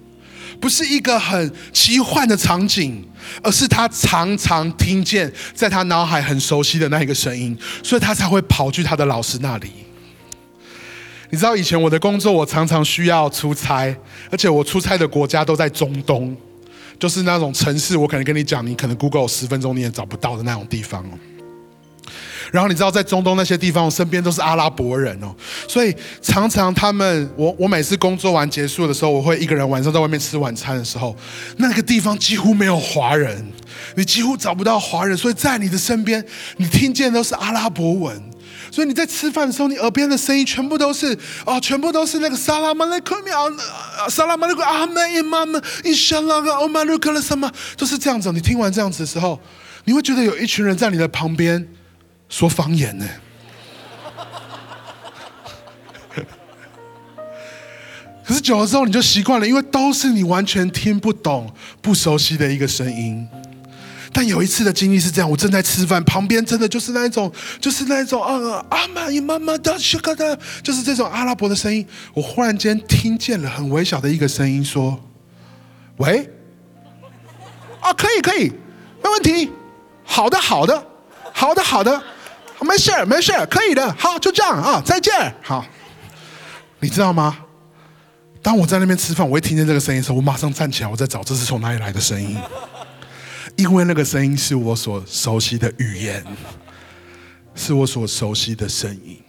不是一个很奇幻的场景，而是他常常听见，在他脑海很熟悉的那一个声音，所以他才会跑去他的老师那里。你知道，以前我的工作，我常常需要出差，而且我出差的国家都在中东，就是那种城市，我可能跟你讲，你可能 Google 十分钟你也找不到的那种地方哦。然后你知道，在中东那些地方，我身边都是阿拉伯人哦，所以常常他们，我我每次工作完结束的时候，我会一个人晚上在外面吃晚餐的时候，那个地方几乎没有华人，你几乎找不到华人，所以在你的身边，你听见都是阿拉伯文，所以你在吃饭的时候，你耳边的声音全部都是哦，全部都是那个萨拉马勒克米啊，萨拉马勒克阿门伊玛门伊沙拉个欧马鲁克了什么，都是这样子。你听完这样子的时候，你会觉得有一群人在你的旁边。说方言呢？可是久了之后你就习惯了，因为都是你完全听不懂、不熟悉的一个声音。但有一次的经历是这样：我正在吃饭，旁边真的就是那一种，就是那一种啊，阿妈伊妈妈的，就是这种阿拉伯的声音。我忽然间听见了很微小的一个声音，说：“喂，啊，可以，可以，没问题，好的，好的，好的，好的。”没事，没事，可以的。好，就这样啊，再见。好，你知道吗？当我在那边吃饭，我会听见这个声音的时候，我马上站起来，我在找这是从哪里来的声音，因为那个声音是我所熟悉的语言，是我所熟悉的声音。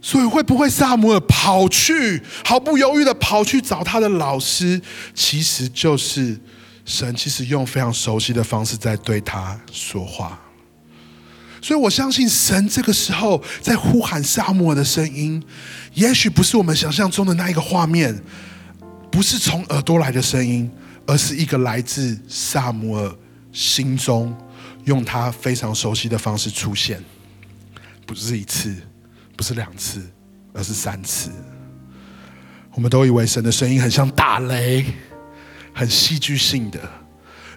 所以会不会萨姆尔跑去毫不犹豫的跑去找他的老师？其实就是神，其实用非常熟悉的方式在对他说话。所以我相信神这个时候在呼喊萨姆尔的声音，也许不是我们想象中的那一个画面，不是从耳朵来的声音，而是一个来自萨姆尔心中，用他非常熟悉的方式出现，不是一次。不是两次，而是三次。我们都以为神的声音很像打雷，很戏剧性的。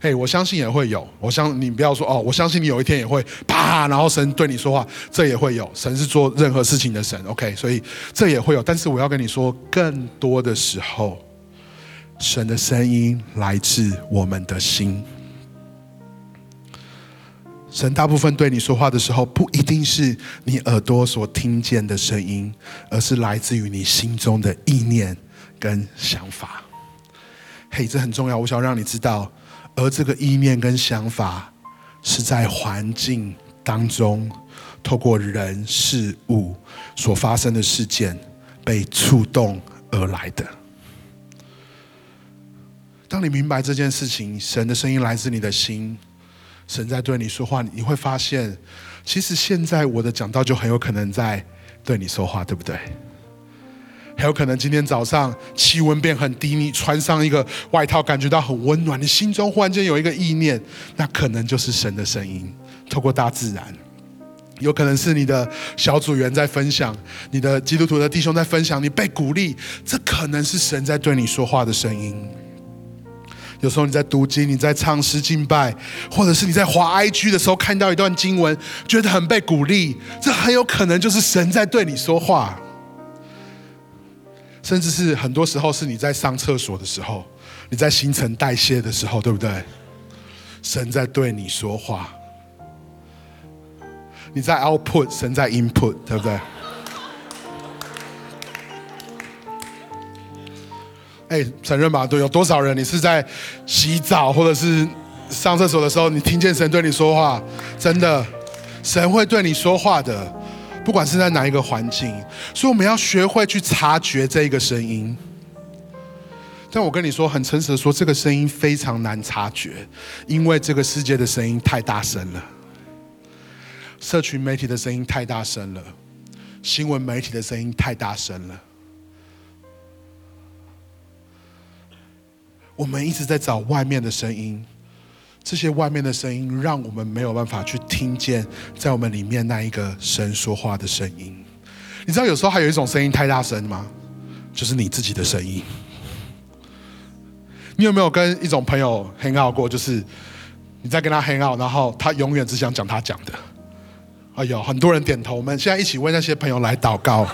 哎，我相信也会有。我相你不要说哦，我相信你有一天也会啪，然后神对你说话，这也会有。神是做任何事情的神，OK，所以这也会有。但是我要跟你说，更多的时候，神的声音来自我们的心。神大部分对你说话的时候，不一定是你耳朵所听见的声音，而是来自于你心中的意念跟想法。嘿，这很重要，我想让你知道。而这个意念跟想法，是在环境当中，透过人事物所发生的事件被触动而来的。当你明白这件事情，神的声音来自你的心。神在对你说话，你会发现，其实现在我的讲道就很有可能在对你说话，对不对？还有可能今天早上气温变很低，你穿上一个外套，感觉到很温暖，你心中忽然间有一个意念，那可能就是神的声音，透过大自然，有可能是你的小组员在分享，你的基督徒的弟兄在分享，你被鼓励，这可能是神在对你说话的声音。有时候你在读经，你在唱诗敬拜，或者是你在滑 IG 的时候看到一段经文，觉得很被鼓励，这很有可能就是神在对你说话。甚至是很多时候是你在上厕所的时候，你在新陈代谢的时候，对不对？神在对你说话。你在 output，神在 input，对不对？哎，承认吧，对，有多少人你是在洗澡或者是上厕所的时候，你听见神对你说话？真的，神会对你说话的，不管是在哪一个环境。所以我们要学会去察觉这一个声音。但我跟你说，很诚实的说，这个声音非常难察觉，因为这个世界的声音太大声了，社群媒体的声音太大声了，新闻媒体的声音太大声了。我们一直在找外面的声音，这些外面的声音让我们没有办法去听见在我们里面那一个神说话的声音。你知道有时候还有一种声音太大声吗？就是你自己的声音。你有没有跟一种朋友 hang out 过？就是你在跟他 hang out，然后他永远只想讲他讲的。哎呦，很多人点头。我们现在一起为那些朋友来祷告。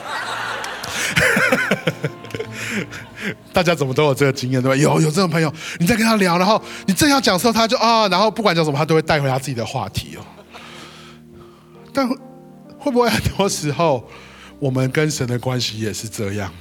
大家怎么都有这个经验对吧？有有这种朋友，你在跟他聊，然后你正要讲的时候，他就啊，然后不管讲什么，他都会带回他自己的话题哦。但会不会很多时候，我们跟神的关系也是这样？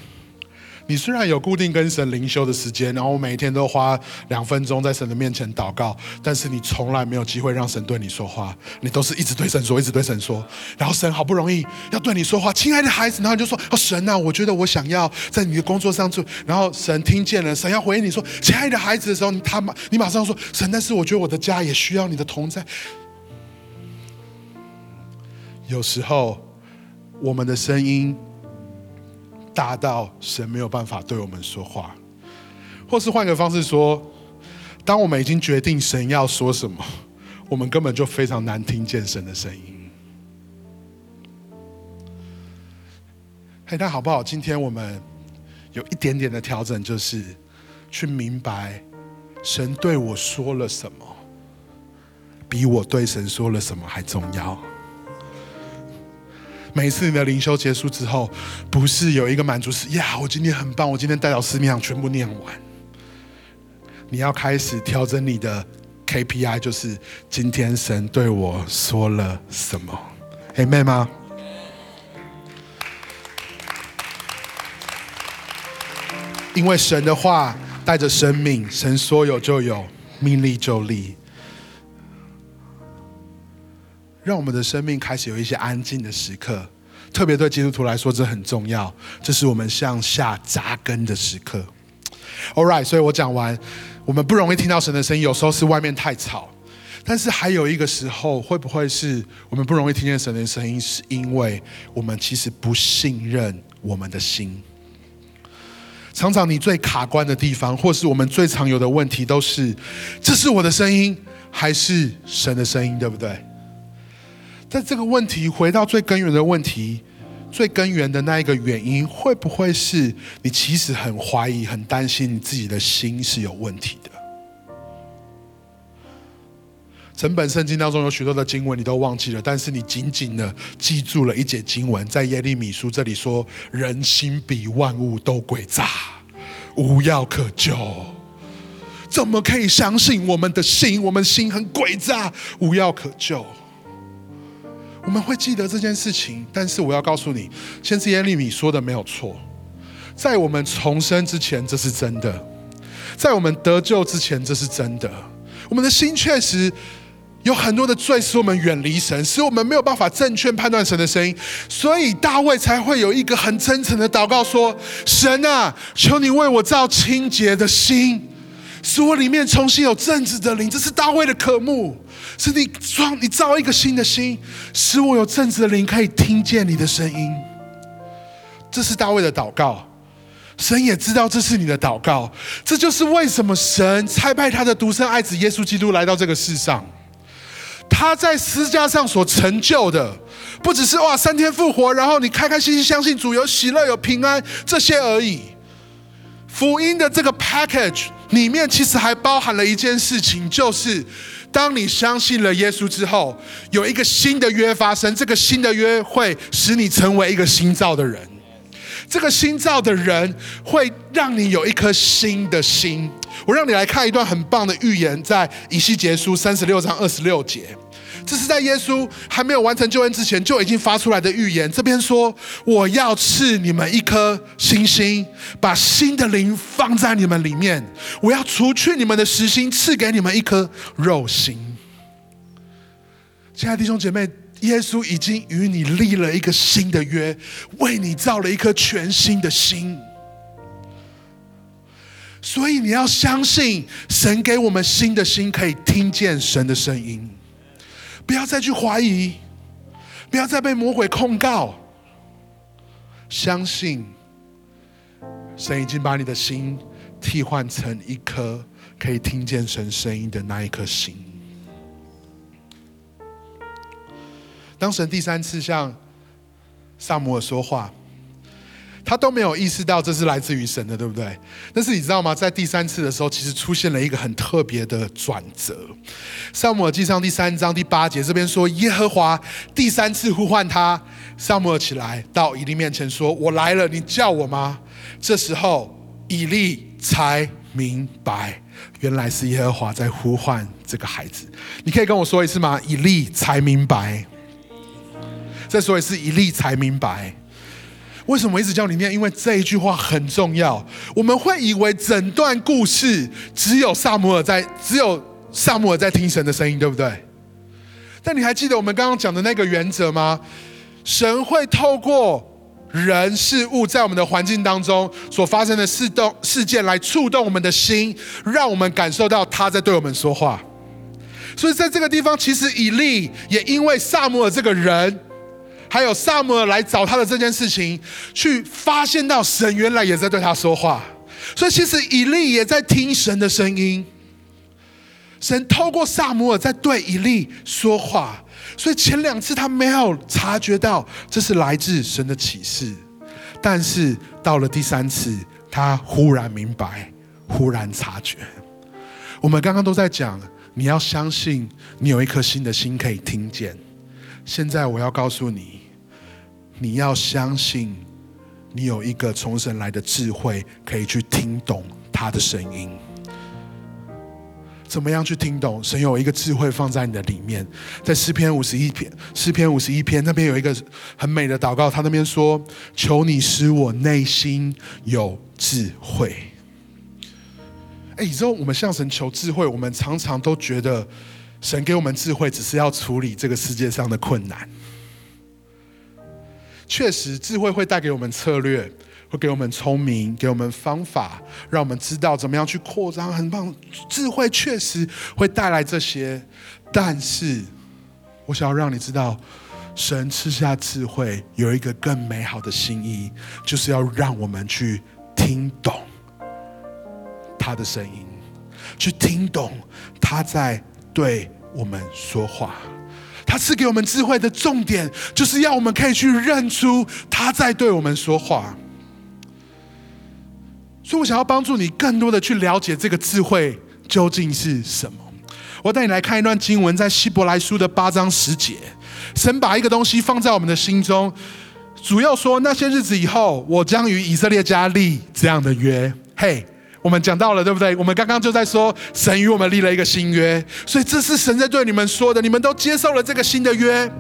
你虽然有固定跟神灵修的时间，然后我每一天都花两分钟在神的面前祷告，但是你从来没有机会让神对你说话，你都是一直对神说，一直对神说。然后神好不容易要对你说话，亲爱的孩子，然后你就说：“哦，神啊，我觉得我想要在你的工作上做。”然后神听见了，神要回应你说：“亲爱的孩子”的时候，他马你马上说：“神，但是我觉得我的家也需要你的同在。”有时候我们的声音。大到神没有办法对我们说话，或是换个方式说，当我们已经决定神要说什么，我们根本就非常难听见神的声音。嘿，那好不好？今天我们有一点点的调整，就是去明白神对我说了什么，比我对神说了什么还重要。每次你的灵修结束之后，不是有一个满足是呀，我今天很棒，我今天带到四面上全部念完。你要开始调整你的 KPI，就是今天神对我说了什么？嘿，妹吗？因为神的话带着生命，神说有就有，命立就立。让我们的生命开始有一些安静的时刻，特别对基督徒来说，这很重要。这是我们向下扎根的时刻。All right，所以我讲完，我们不容易听到神的声音，有时候是外面太吵。但是还有一个时候，会不会是我们不容易听见神的声音，是因为我们其实不信任我们的心？常常你最卡关的地方，或是我们最常有的问题，都是这是我的声音，还是神的声音，对不对？但这个问题回到最根源的问题，最根源的那一个原因，会不会是你其实很怀疑、很担心你自己的心是有问题的？整本圣经当中有许多的经文你都忘记了，但是你紧紧的记住了一节经文，在耶利米书这里说：“人心比万物都诡诈，无药可救。”怎么可以相信我们的心？我们心很诡诈，无药可救。我们会记得这件事情，但是我要告诉你，先知耶利米说的没有错，在我们重生之前，这是真的；在我们得救之前，这是真的。我们的心确实。有很多的罪使我们远离神，使我们没有办法正确判断神的声音，所以大卫才会有一个很真诚的祷告说：“神啊，求你为我造清洁的心，使我里面重新有正直的灵。”这是大卫的渴慕，是你装你造一个新的心，使我有正直的灵，可以听见你的声音。这是大卫的祷告，神也知道这是你的祷告，这就是为什么神差派他的独生爱子耶稣基督来到这个世上。他在十字架上所成就的，不只是哇三天复活，然后你开开心心相信主有喜乐有平安这些而已。福音的这个 package 里面，其实还包含了一件事情，就是当你相信了耶稣之后，有一个新的约发生，这个新的约会使你成为一个新造的人。这个新造的人会让你有一颗新的心。我让你来看一段很棒的预言，在以西结书三十六章二十六节。这是在耶稣还没有完成救恩之前就已经发出来的预言。这边说：“我要赐你们一颗新心，把新的灵放在你们里面。我要除去你们的实心，赐给你们一颗肉心。”亲爱的弟兄姐妹，耶稣已经与你立了一个新的约，为你造了一颗全新的心。所以你要相信，神给我们新的心，可以听见神的声音。不要再去怀疑，不要再被魔鬼控告。相信，神已经把你的心替换成一颗可以听见神声音的那一颗心。当神第三次向萨摩尔说话。他都没有意识到这是来自于神的，对不对？但是你知道吗？在第三次的时候，其实出现了一个很特别的转折。萨姆尔记上第三章第八节这边说，耶和华第三次呼唤他，萨姆尔起来到以利面前说：“我来了，你叫我吗？”这时候以利才明白，原来是耶和华在呼唤这个孩子。你可以跟我说一次吗？以利才明白。再说一次，以利才明白。为什么一直叫你念？因为这一句话很重要。我们会以为整段故事只有萨姆尔在，只有萨姆尔在听神的声音，对不对？但你还记得我们刚刚讲的那个原则吗？神会透过人事物在我们的环境当中所发生的事动事件来触动我们的心，让我们感受到他在对我们说话。所以在这个地方，其实以利也因为萨姆尔这个人。还有萨姆尔来找他的这件事情，去发现到神原来也在对他说话，所以其实以利也在听神的声音。神透过萨姆尔在对以利说话，所以前两次他没有察觉到这是来自神的启示，但是到了第三次，他忽然明白，忽然察觉。我们刚刚都在讲，你要相信你有一颗新的心可以听见。现在我要告诉你。你要相信，你有一个从神来的智慧，可以去听懂他的声音。怎么样去听懂？神有一个智慧放在你的里面，在诗篇五十一篇，诗篇五十一篇那边有一个很美的祷告，他那边说：“求你使我内心有智慧。”哎，你知道我们向神求智慧，我们常常都觉得神给我们智慧，只是要处理这个世界上的困难。确实智慧会带给我们策略，会给我们聪明，给我们方法，让我们知道怎么样去扩张。很棒，智慧确实会带来这些。但是，我想要让你知道，神赐下智慧有一个更美好的心意，就是要让我们去听懂他的声音，去听懂他在对我们说话。他赐给我们智慧的重点，就是要我们可以去认出他在对我们说话。所以我想要帮助你更多的去了解这个智慧究竟是什么。我带你来看一段经文，在希伯来书的八章十节，神把一个东西放在我们的心中，主要说那些日子以后，我将与以色列家立这样的约。嘿。我们讲到了，对不对？我们刚刚就在说，神与我们立了一个新约，所以这是神在对你们说的。你们都接受了这个新的约，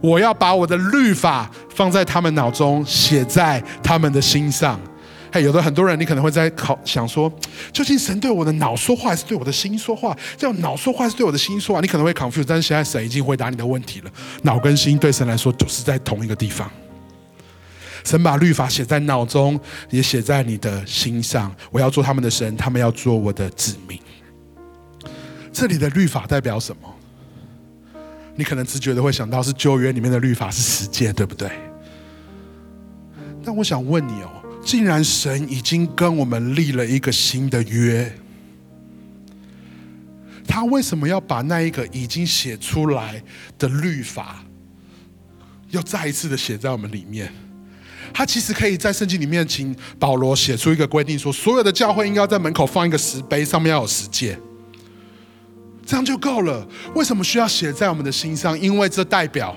我要把我的律法放在他们脑中，写在他们的心上。嘿，有的很多人，你可能会在考想说，究竟神对我的脑说话，还是对我的心说话？这样脑说话，是对我的心说话？你可能会 confuse，但是现在神已经回答你的问题了。脑跟心对神来说，就是在同一个地方。神把律法写在脑中，也写在你的心上。我要做他们的神，他们要做我的子民。这里的律法代表什么？你可能直觉的会想到是旧约里面的律法是十诫，对不对？但我想问你哦，既然神已经跟我们立了一个新的约，他为什么要把那一个已经写出来的律法，又再一次的写在我们里面？他其实可以在圣经里面，请保罗写出一个规定，说所有的教会应该在门口放一个石碑，上面要有十诫，这样就够了。为什么需要写在我们的心上？因为这代表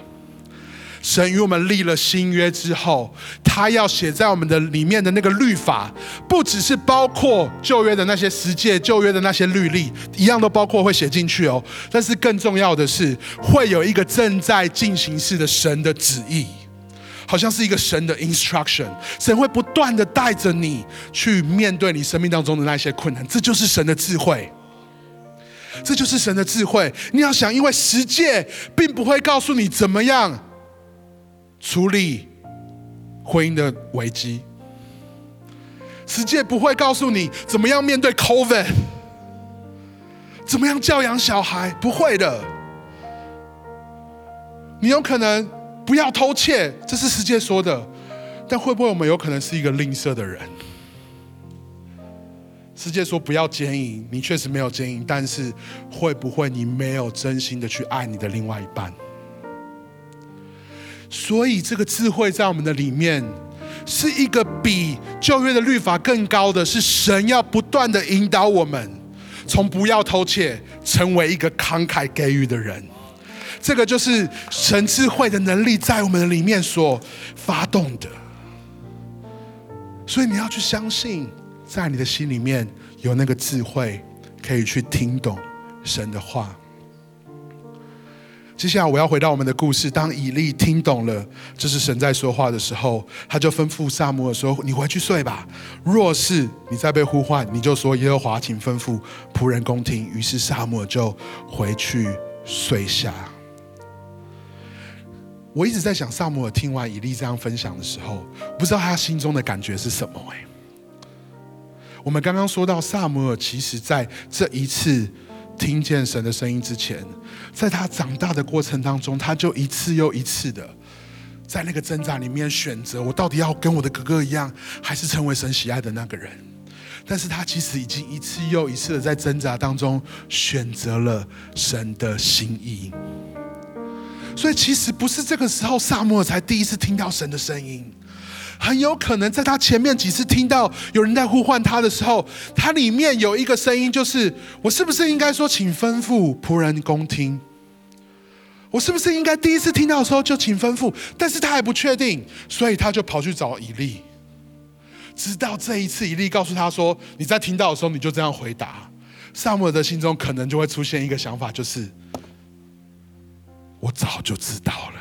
神与我们立了新约之后，他要写在我们的里面的那个律法，不只是包括旧约的那些十诫、旧约的那些律例，一样都包括会写进去哦。但是更重要的是，会有一个正在进行式的神的旨意。好像是一个神的 instruction，神会不断的带着你去面对你生命当中的那些困难，这就是神的智慧，这就是神的智慧。你要想，因为世界并不会告诉你怎么样处理婚姻的危机，世界不会告诉你怎么样面对 COVID，怎么样教养小孩，不会的。你有可能。不要偷窃，这是世界说的。但会不会我们有可能是一个吝啬的人？世界说不要奸淫，你确实没有奸淫，但是会不会你没有真心的去爱你的另外一半？所以这个智慧在我们的里面，是一个比旧约的律法更高的，是神要不断的引导我们，从不要偷窃，成为一个慷慨给予的人。这个就是神智慧的能力在我们的里面所发动的，所以你要去相信，在你的心里面有那个智慧，可以去听懂神的话。接下来我要回到我们的故事，当以利听懂了这是神在说话的时候，他就吩咐萨摩尔说：“你回去睡吧。若是你再被呼唤，你就说耶和华，请吩咐仆人宫廷。”于是萨摩尔就回去睡下。我一直在想，萨姆尔听完以利这样分享的时候，不知道他心中的感觉是什么？哎，我们刚刚说到，萨姆尔其实在这一次听见神的声音之前，在他长大的过程当中，他就一次又一次的在那个挣扎里面选择：我到底要跟我的哥哥一样，还是成为神喜爱的那个人？但是他其实已经一次又一次的在挣扎当中选择了神的心意。所以其实不是这个时候，萨摩尔才第一次听到神的声音。很有可能在他前面几次听到有人在呼唤他的时候，他里面有一个声音，就是我是不是应该说，请吩咐仆人恭听？我是不是应该第一次听到的时候就请吩咐？但是他还不确定，所以他就跑去找以利。直到这一次，以利告诉他说：“你在听到的时候，你就这样回答。”萨摩尔的心中可能就会出现一个想法，就是。我早就知道了，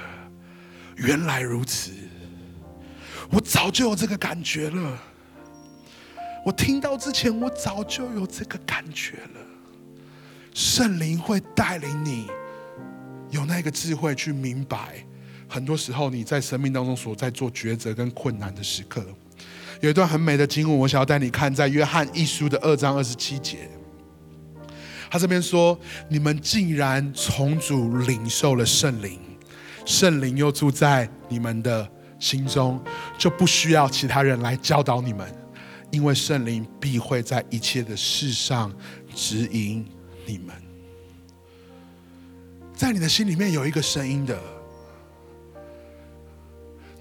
原来如此。我早就有这个感觉了。我听到之前，我早就有这个感觉了。圣灵会带领你，有那个智慧去明白，很多时候你在生命当中所在做抉择跟困难的时刻。有一段很美的经文，我想要带你看，在约翰一书的二章二十七节。他这边说：“你们竟然从主领受了圣灵，圣灵又住在你们的心中，就不需要其他人来教导你们，因为圣灵必会在一切的事上指引你们。在你的心里面有一个声音的。”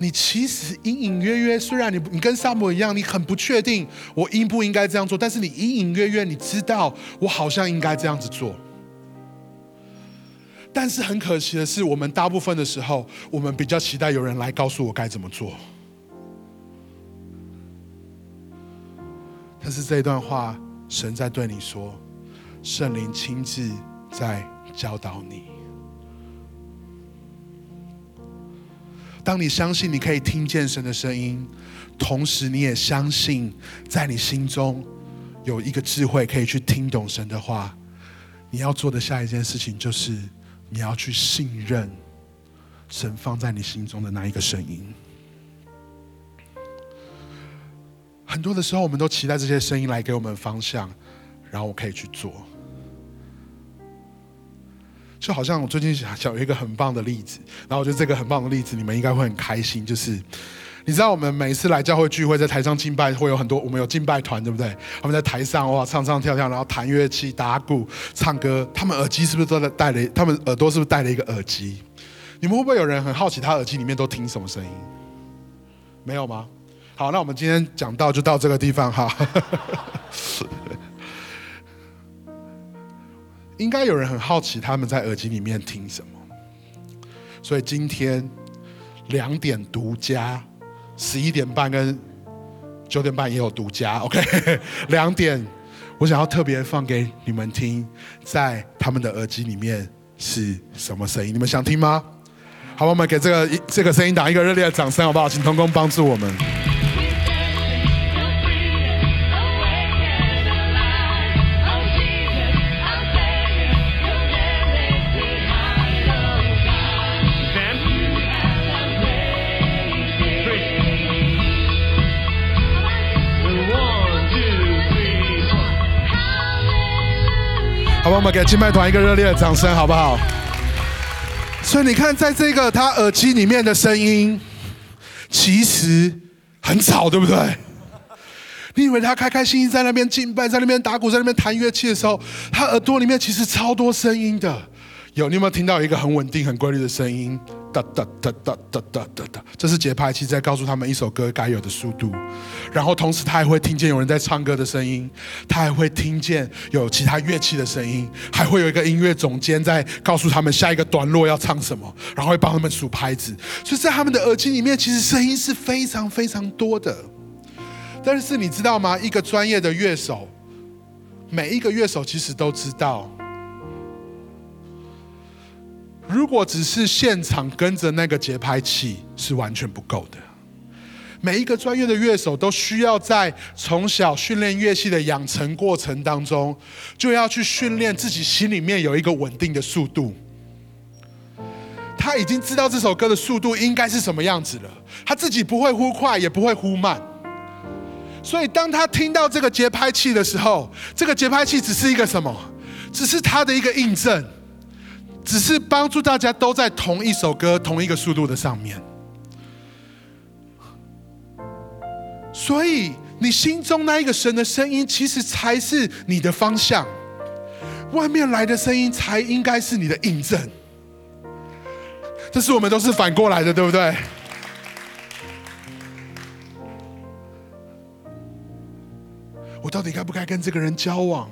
你其实隐隐约约，虽然你你跟萨摩一样，你很不确定我应不应该这样做，但是你隐隐约约你知道我好像应该这样子做。但是很可惜的是，我们大部分的时候，我们比较期待有人来告诉我该怎么做。但是这一段话，神在对你说，圣灵亲自在教导你。当你相信你可以听见神的声音，同时你也相信在你心中有一个智慧可以去听懂神的话，你要做的下一件事情就是你要去信任神放在你心中的那一个声音。很多的时候，我们都期待这些声音来给我们方向，然后我可以去做。就好像我最近想想有一个很棒的例子，然后我觉得这个很棒的例子，你们应该会很开心。就是你知道，我们每一次来教会聚会，在台上敬拜，会有很多我们有敬拜团，对不对？他们在台上哇，唱唱跳跳，然后弹乐器、打鼓、唱歌。他们耳机是不是都在戴了？他们耳朵是不是戴了一个耳机？你们会不会有人很好奇，他耳机里面都听什么声音？没有吗？好，那我们今天讲到就到这个地方哈。应该有人很好奇他们在耳机里面听什么，所以今天两点独家，十一点半跟九点半也有独家，OK？两点我想要特别放给你们听，在他们的耳机里面是什么声音？你们想听吗？好，我们给这个这个声音打一个热烈的掌声，好不好？请童工帮助我们。我们给金麦团一个热烈的掌声，好不好？所以你看，在这个他耳机里面的声音，其实很吵，对不对？你以为他开开心心在那边敬拜，在那边打鼓，在那边弹乐器的时候，他耳朵里面其实超多声音的。有，你有没有听到一个很稳定、很规律的声音？哒哒哒哒哒哒哒哒，这是节拍器在告诉他们一首歌该有的速度。然后同时他还会听见有人在唱歌的声音，他还会听见有其他乐器的声音，还会有一个音乐总监在告诉他们下一个段落要唱什么，然后会帮他们数拍子。所以在他们的耳机里面，其实声音是非常非常多的。但是你知道吗？一个专业的乐手，每一个乐手其实都知道。如果只是现场跟着那个节拍器是完全不够的。每一个专业的乐手都需要在从小训练乐器的养成过程当中，就要去训练自己心里面有一个稳定的速度。他已经知道这首歌的速度应该是什么样子了，他自己不会忽快也不会忽慢。所以当他听到这个节拍器的时候，这个节拍器只是一个什么？只是他的一个印证。只是帮助大家都在同一首歌、同一个速度的上面，所以你心中那一个神的声音，其实才是你的方向；外面来的声音，才应该是你的印证。这是我们都是反过来的，对不对？我到底该不该跟这个人交往？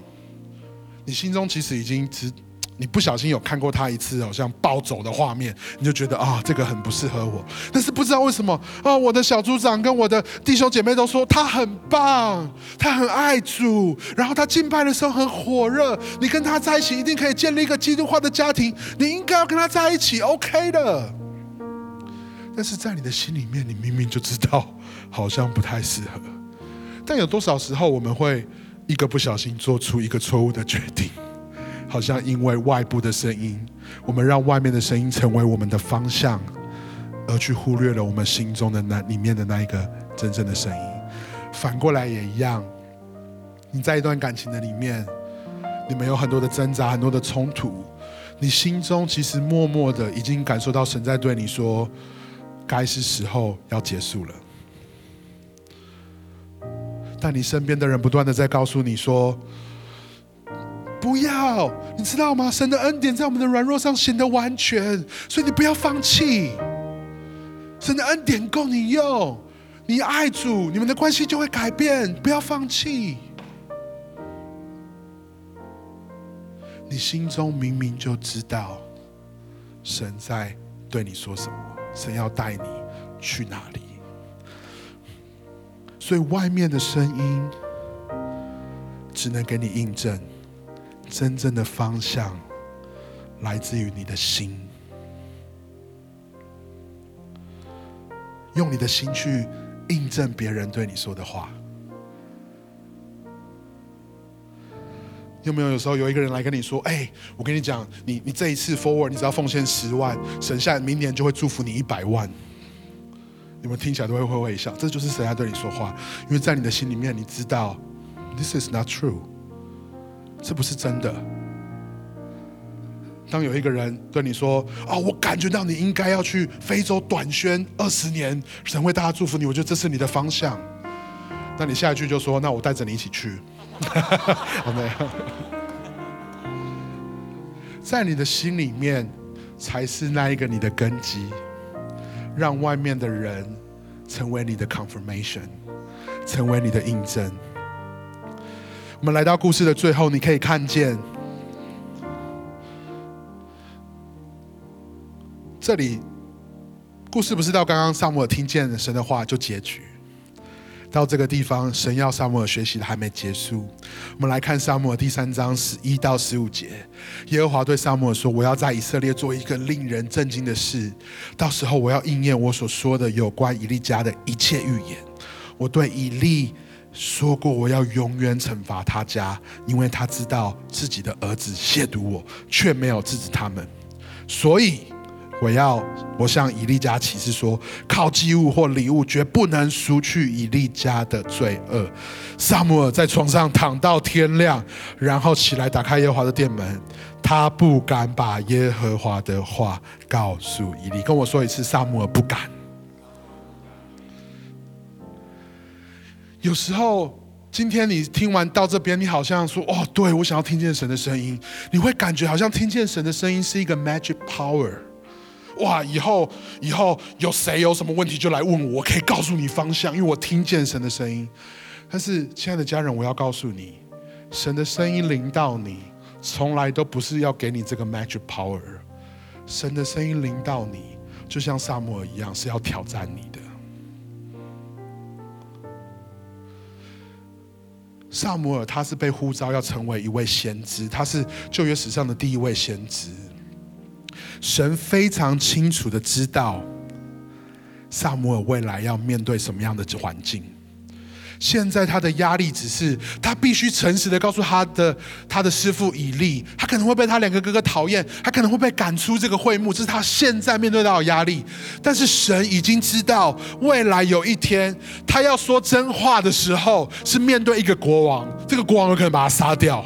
你心中其实已经知。你不小心有看过他一次，好像暴走的画面，你就觉得啊，这个很不适合我。但是不知道为什么啊，我的小组长跟我的弟兄姐妹都说他很棒，他很爱主，然后他敬拜的时候很火热。你跟他在一起，一定可以建立一个基督化的家庭。你应该要跟他在一起，OK 的。但是在你的心里面，你明明就知道好像不太适合。但有多少时候我们会一个不小心做出一个错误的决定？好像因为外部的声音，我们让外面的声音成为我们的方向，而去忽略了我们心中的那里面的那一个真正的声音。反过来也一样，你在一段感情的里面，你们有很多的挣扎，很多的冲突，你心中其实默默的已经感受到神在对你说，该是时候要结束了。但你身边的人不断的在告诉你说。不要，你知道吗？神的恩典在我们的软弱上显得完全，所以你不要放弃。神的恩典够你用，你爱主，你们的关系就会改变。不要放弃。你心中明明就知道，神在对你说什么，神要带你去哪里，所以外面的声音只能给你印证。真正的方向来自于你的心，用你的心去印证别人对你说的话。有没有有时候有一个人来跟你说：“哎，我跟你讲，你你这一次 forward，你只要奉献十万，省下明年就会祝福你一百万。”你们听起来都会会微笑，这就是神在对你说话，因为在你的心里面，你知道，this is not true。这不是真的。当有一个人对你说：“啊，我感觉到你应该要去非洲短宣二十年，神为大家祝福你。”我觉得这是你的方向。那你下一句就说：“那我带着你一起去。”好没有？在你的心里面，才是那一个你的根基，让外面的人成为你的 confirmation，成为你的印证。我们来到故事的最后，你可以看见，这里故事不是到刚刚萨姆尔听见神的话就结局，到这个地方，神要萨姆尔学习的还没结束。我们来看萨姆尔第三章十一到十五节，耶和华对萨姆尔说：“我要在以色列做一个令人震惊的事，到时候我要应验我所说的有关以利家的一切预言。我对以利。”说过我要永远惩罚他家，因为他知道自己的儿子亵渎我，却没有制止他们。所以我要我向以利家启示说：靠祭物或礼物绝不能赎去以利家的罪恶。萨姆尔在床上躺到天亮，然后起来打开耶和华的殿门。他不敢把耶和华的话告诉以利。跟我说一次，萨姆尔不敢。有时候，今天你听完到这边，你好像说：“哦，对我想要听见神的声音。”你会感觉好像听见神的声音是一个 magic power。哇！以后以后有谁有什么问题就来问我，我可以告诉你方向，因为我听见神的声音。但是，亲爱的家人，我要告诉你，神的声音临到你，从来都不是要给你这个 magic power。神的声音临到你，就像萨摩尔一样，是要挑战你萨摩尔他是被呼召要成为一位先知，他是旧约史上的第一位先知。神非常清楚的知道萨摩尔未来要面对什么样的环境。现在他的压力只是他必须诚实的告诉他的他的师傅以利，他可能会被他两个哥哥讨厌，他可能会被赶出这个会幕，这是他现在面对到的压力。但是神已经知道，未来有一天他要说真话的时候，是面对一个国王，这个国王有可能把他杀掉。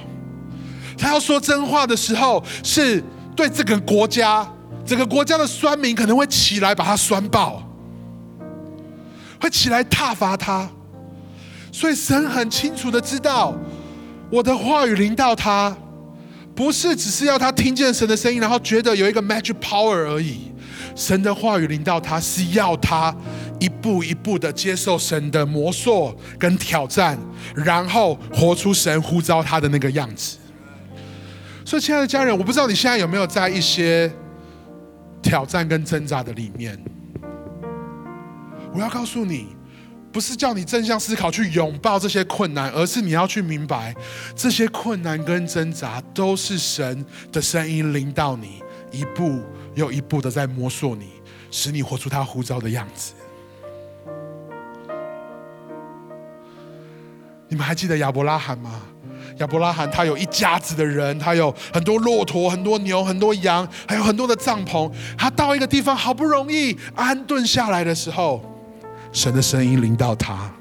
他要说真话的时候，是对这个国家，整个国家的酸民可能会起来把他酸爆，会起来挞伐他。所以神很清楚的知道，我的话语临到他，不是只是要他听见神的声音，然后觉得有一个 magic power 而已。神的话语临到他，是要他一步一步的接受神的魔术跟挑战，然后活出神呼召他的那个样子。所以，亲爱的家人，我不知道你现在有没有在一些挑战跟挣扎的里面。我要告诉你。不是叫你正向思考去拥抱这些困难，而是你要去明白，这些困难跟挣扎都是神的声音领导你，一步又一步的在摸索你，使你活出他呼召的样子。你们还记得亚伯拉罕吗？亚伯拉罕他有一家子的人，他有很多骆驼、很多牛、很多羊，还有很多的帐篷。他到一个地方好不容易安顿下来的时候，神的声音临到他。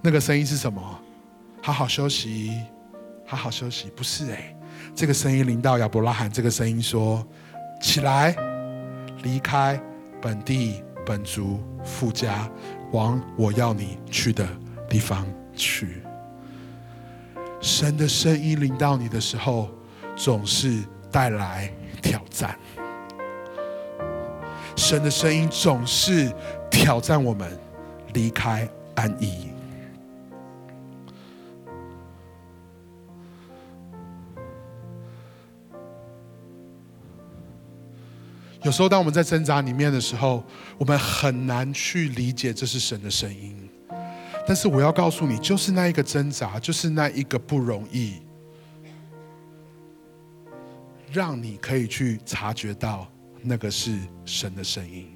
那个声音是什么？好好休息，好好休息。不是哎，这个声音临到亚伯拉罕，这个声音说：起来，离开本地本族富家，往我要你去的地方去。神的声音临到你的时候，总是带来挑战。神的声音总是挑战我们离开安逸。有时候，当我们在挣扎里面的时候，我们很难去理解这是神的声音。但是我要告诉你，就是那一个挣扎，就是那一个不容易，让你可以去察觉到那个是神的声音。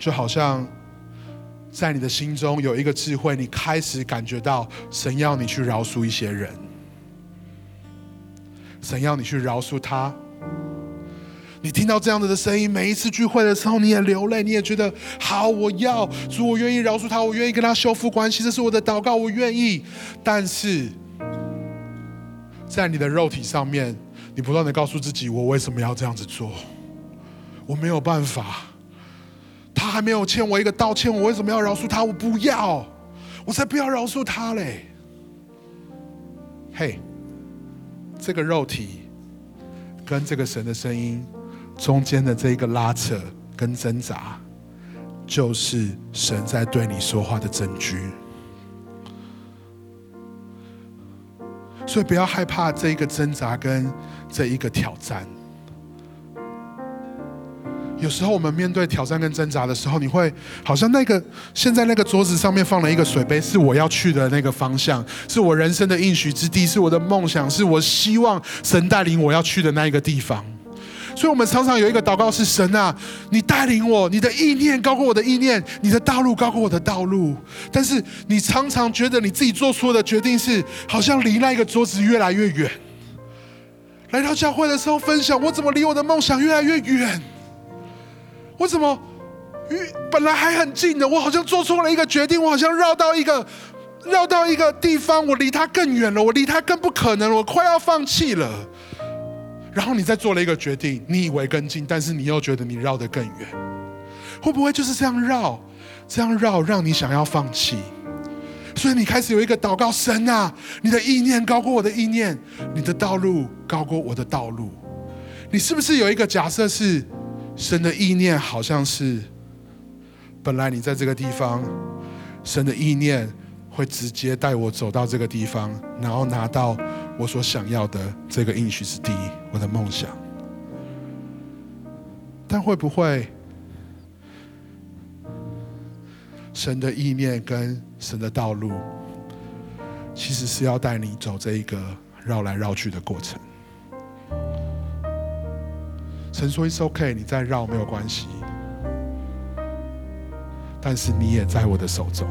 就好像在你的心中有一个智慧，你开始感觉到神要你去饶恕一些人，神要你去饶恕他。你听到这样子的声音，每一次聚会的时候，你也流泪，你也觉得好，我要主，我愿意饶恕他，我愿意跟他修复关系，这是我的祷告，我愿意。但是，在你的肉体上面，你不断的告诉自己，我为什么要这样子做？我没有办法，他还没有欠我一个道歉，我为什么要饶恕他？我不要，我才不要饶恕他嘞！嘿，这个肉体跟这个神的声音。中间的这一个拉扯跟挣扎，就是神在对你说话的证据。所以不要害怕这一个挣扎跟这一个挑战。有时候我们面对挑战跟挣扎的时候，你会好像那个现在那个桌子上面放了一个水杯，是我要去的那个方向，是我人生的应许之地，是我的梦想，是我希望神带领我要去的那一个地方。所以，我们常常有一个祷告是：神啊，你带领我，你的意念高过我的意念，你的道路高过我的道路。但是，你常常觉得你自己做出的决定是，好像离那个桌子越来越远。来到教会的时候分享，我怎么离我的梦想越来越远？我怎么与本来还很近的，我好像做错了一个决定，我好像绕到一个绕到一个地方，我离他更远了，我离他更不可能，我快要放弃了。然后你再做了一个决定，你以为更近，但是你又觉得你绕得更远，会不会就是这样绕，这样绕让你想要放弃？所以你开始有一个祷告：神啊，你的意念高过我的意念，你的道路高过我的道路。你是不是有一个假设是，神的意念好像是，本来你在这个地方，神的意念会直接带我走到这个地方，然后拿到。我所想要的这个应许是第一，我的梦想。但会不会神的意念跟神的道路，其实是要带你走这一个绕来绕去的过程？神说：“It's OK，你再绕没有关系，但是你也在我的手中。”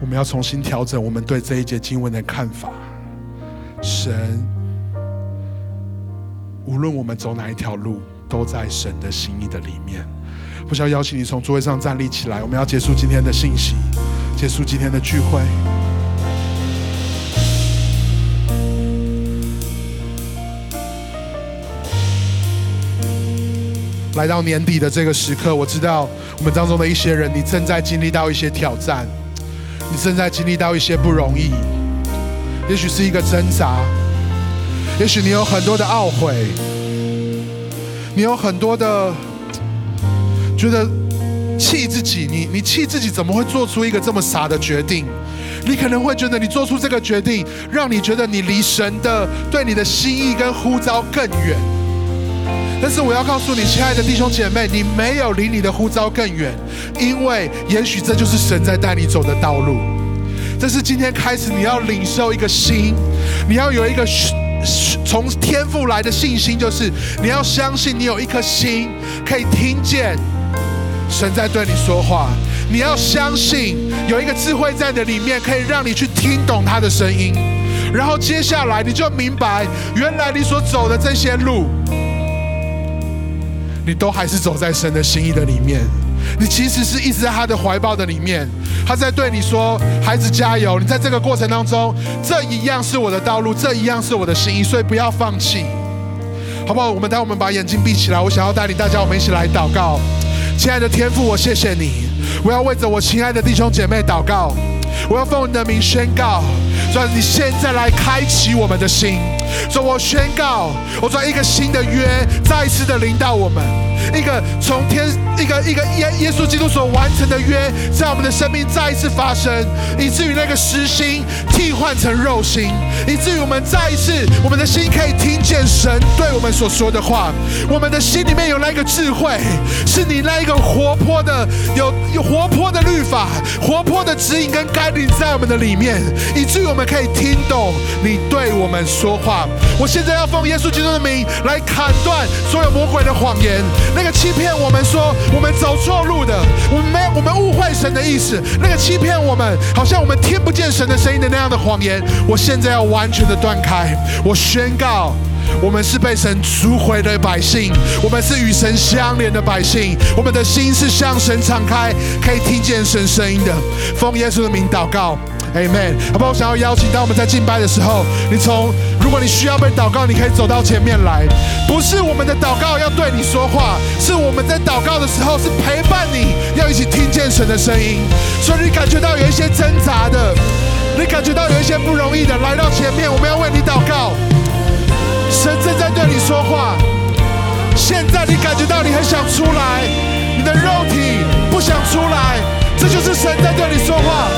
我们要重新调整我们对这一节经文的看法。神，无论我们走哪一条路，都在神的心意的里面。不需要邀请你从座位上站立起来，我们要结束今天的信息，结束今天的聚会。来到年底的这个时刻，我知道我们当中的一些人，你正在经历到一些挑战，你正在经历到一些不容易。也许是一个挣扎，也许你有很多的懊悔，你有很多的觉得气自己，你你气自己怎么会做出一个这么傻的决定？你可能会觉得你做出这个决定，让你觉得你离神的对你的心意跟呼召更远。但是我要告诉你，亲爱的弟兄姐妹，你没有离你的呼召更远，因为也许这就是神在带你走的道路。这是今天开始你要领受一个心，你要有一个从天赋来的信心，就是你要相信你有一颗心可以听见神在对你说话，你要相信有一个智慧在你的里面，可以让你去听懂他的声音。然后接下来你就明白，原来你所走的这些路，你都还是走在神的心意的里面。你其实是一直在他的怀抱的里面，他在对你说：“孩子加油！你在这个过程当中，这一样是我的道路，这一样是我的心意，所以不要放弃，好不好？我们待我们把眼睛闭起来，我想要带领大家，我们一起来祷告。亲爱的天父，我谢谢你，我要为着我亲爱的弟兄姐妹祷告，我要奉你的名宣告。”说你现在来开启我们的心，说我宣告，我说一个新的约再一次的领导我们，一个从天一个一个耶耶稣基督所完成的约，在我们的生命再一次发生，以至于那个实心替换成肉心，以至于我们再一次我们的心可以听见神对我们所说的话，我们的心里面有那个智慧，是你那一个活泼的有有活泼的律法，活泼的指引跟该领在我们的里面，以至于我们。可以听懂你对我们说话。我现在要奉耶稣基督的名来砍断所有魔鬼的谎言，那个欺骗我们说我们走错路的，我们没我们误会神的意思，那个欺骗我们好像我们听不见神的声音的那样的谎言，我现在要完全的断开。我宣告，我们是被神赎回的百姓，我们是与神相连的百姓，我们的心是向神敞开，可以听见神声音的。奉耶稣的名祷告。，Amen。好不好？我想要邀请，当我们在敬拜的时候，你从如果你需要被祷告，你可以走到前面来。不是我们的祷告要对你说话，是我们在祷告的时候是陪伴你，要一起听见神的声音。所以你感觉到有一些挣扎的，你感觉到有一些不容易的，来到前面，我们要为你祷告。神正在对你说话。现在你感觉到你很想出来，你的肉体不想出来，这就是神在对你说话。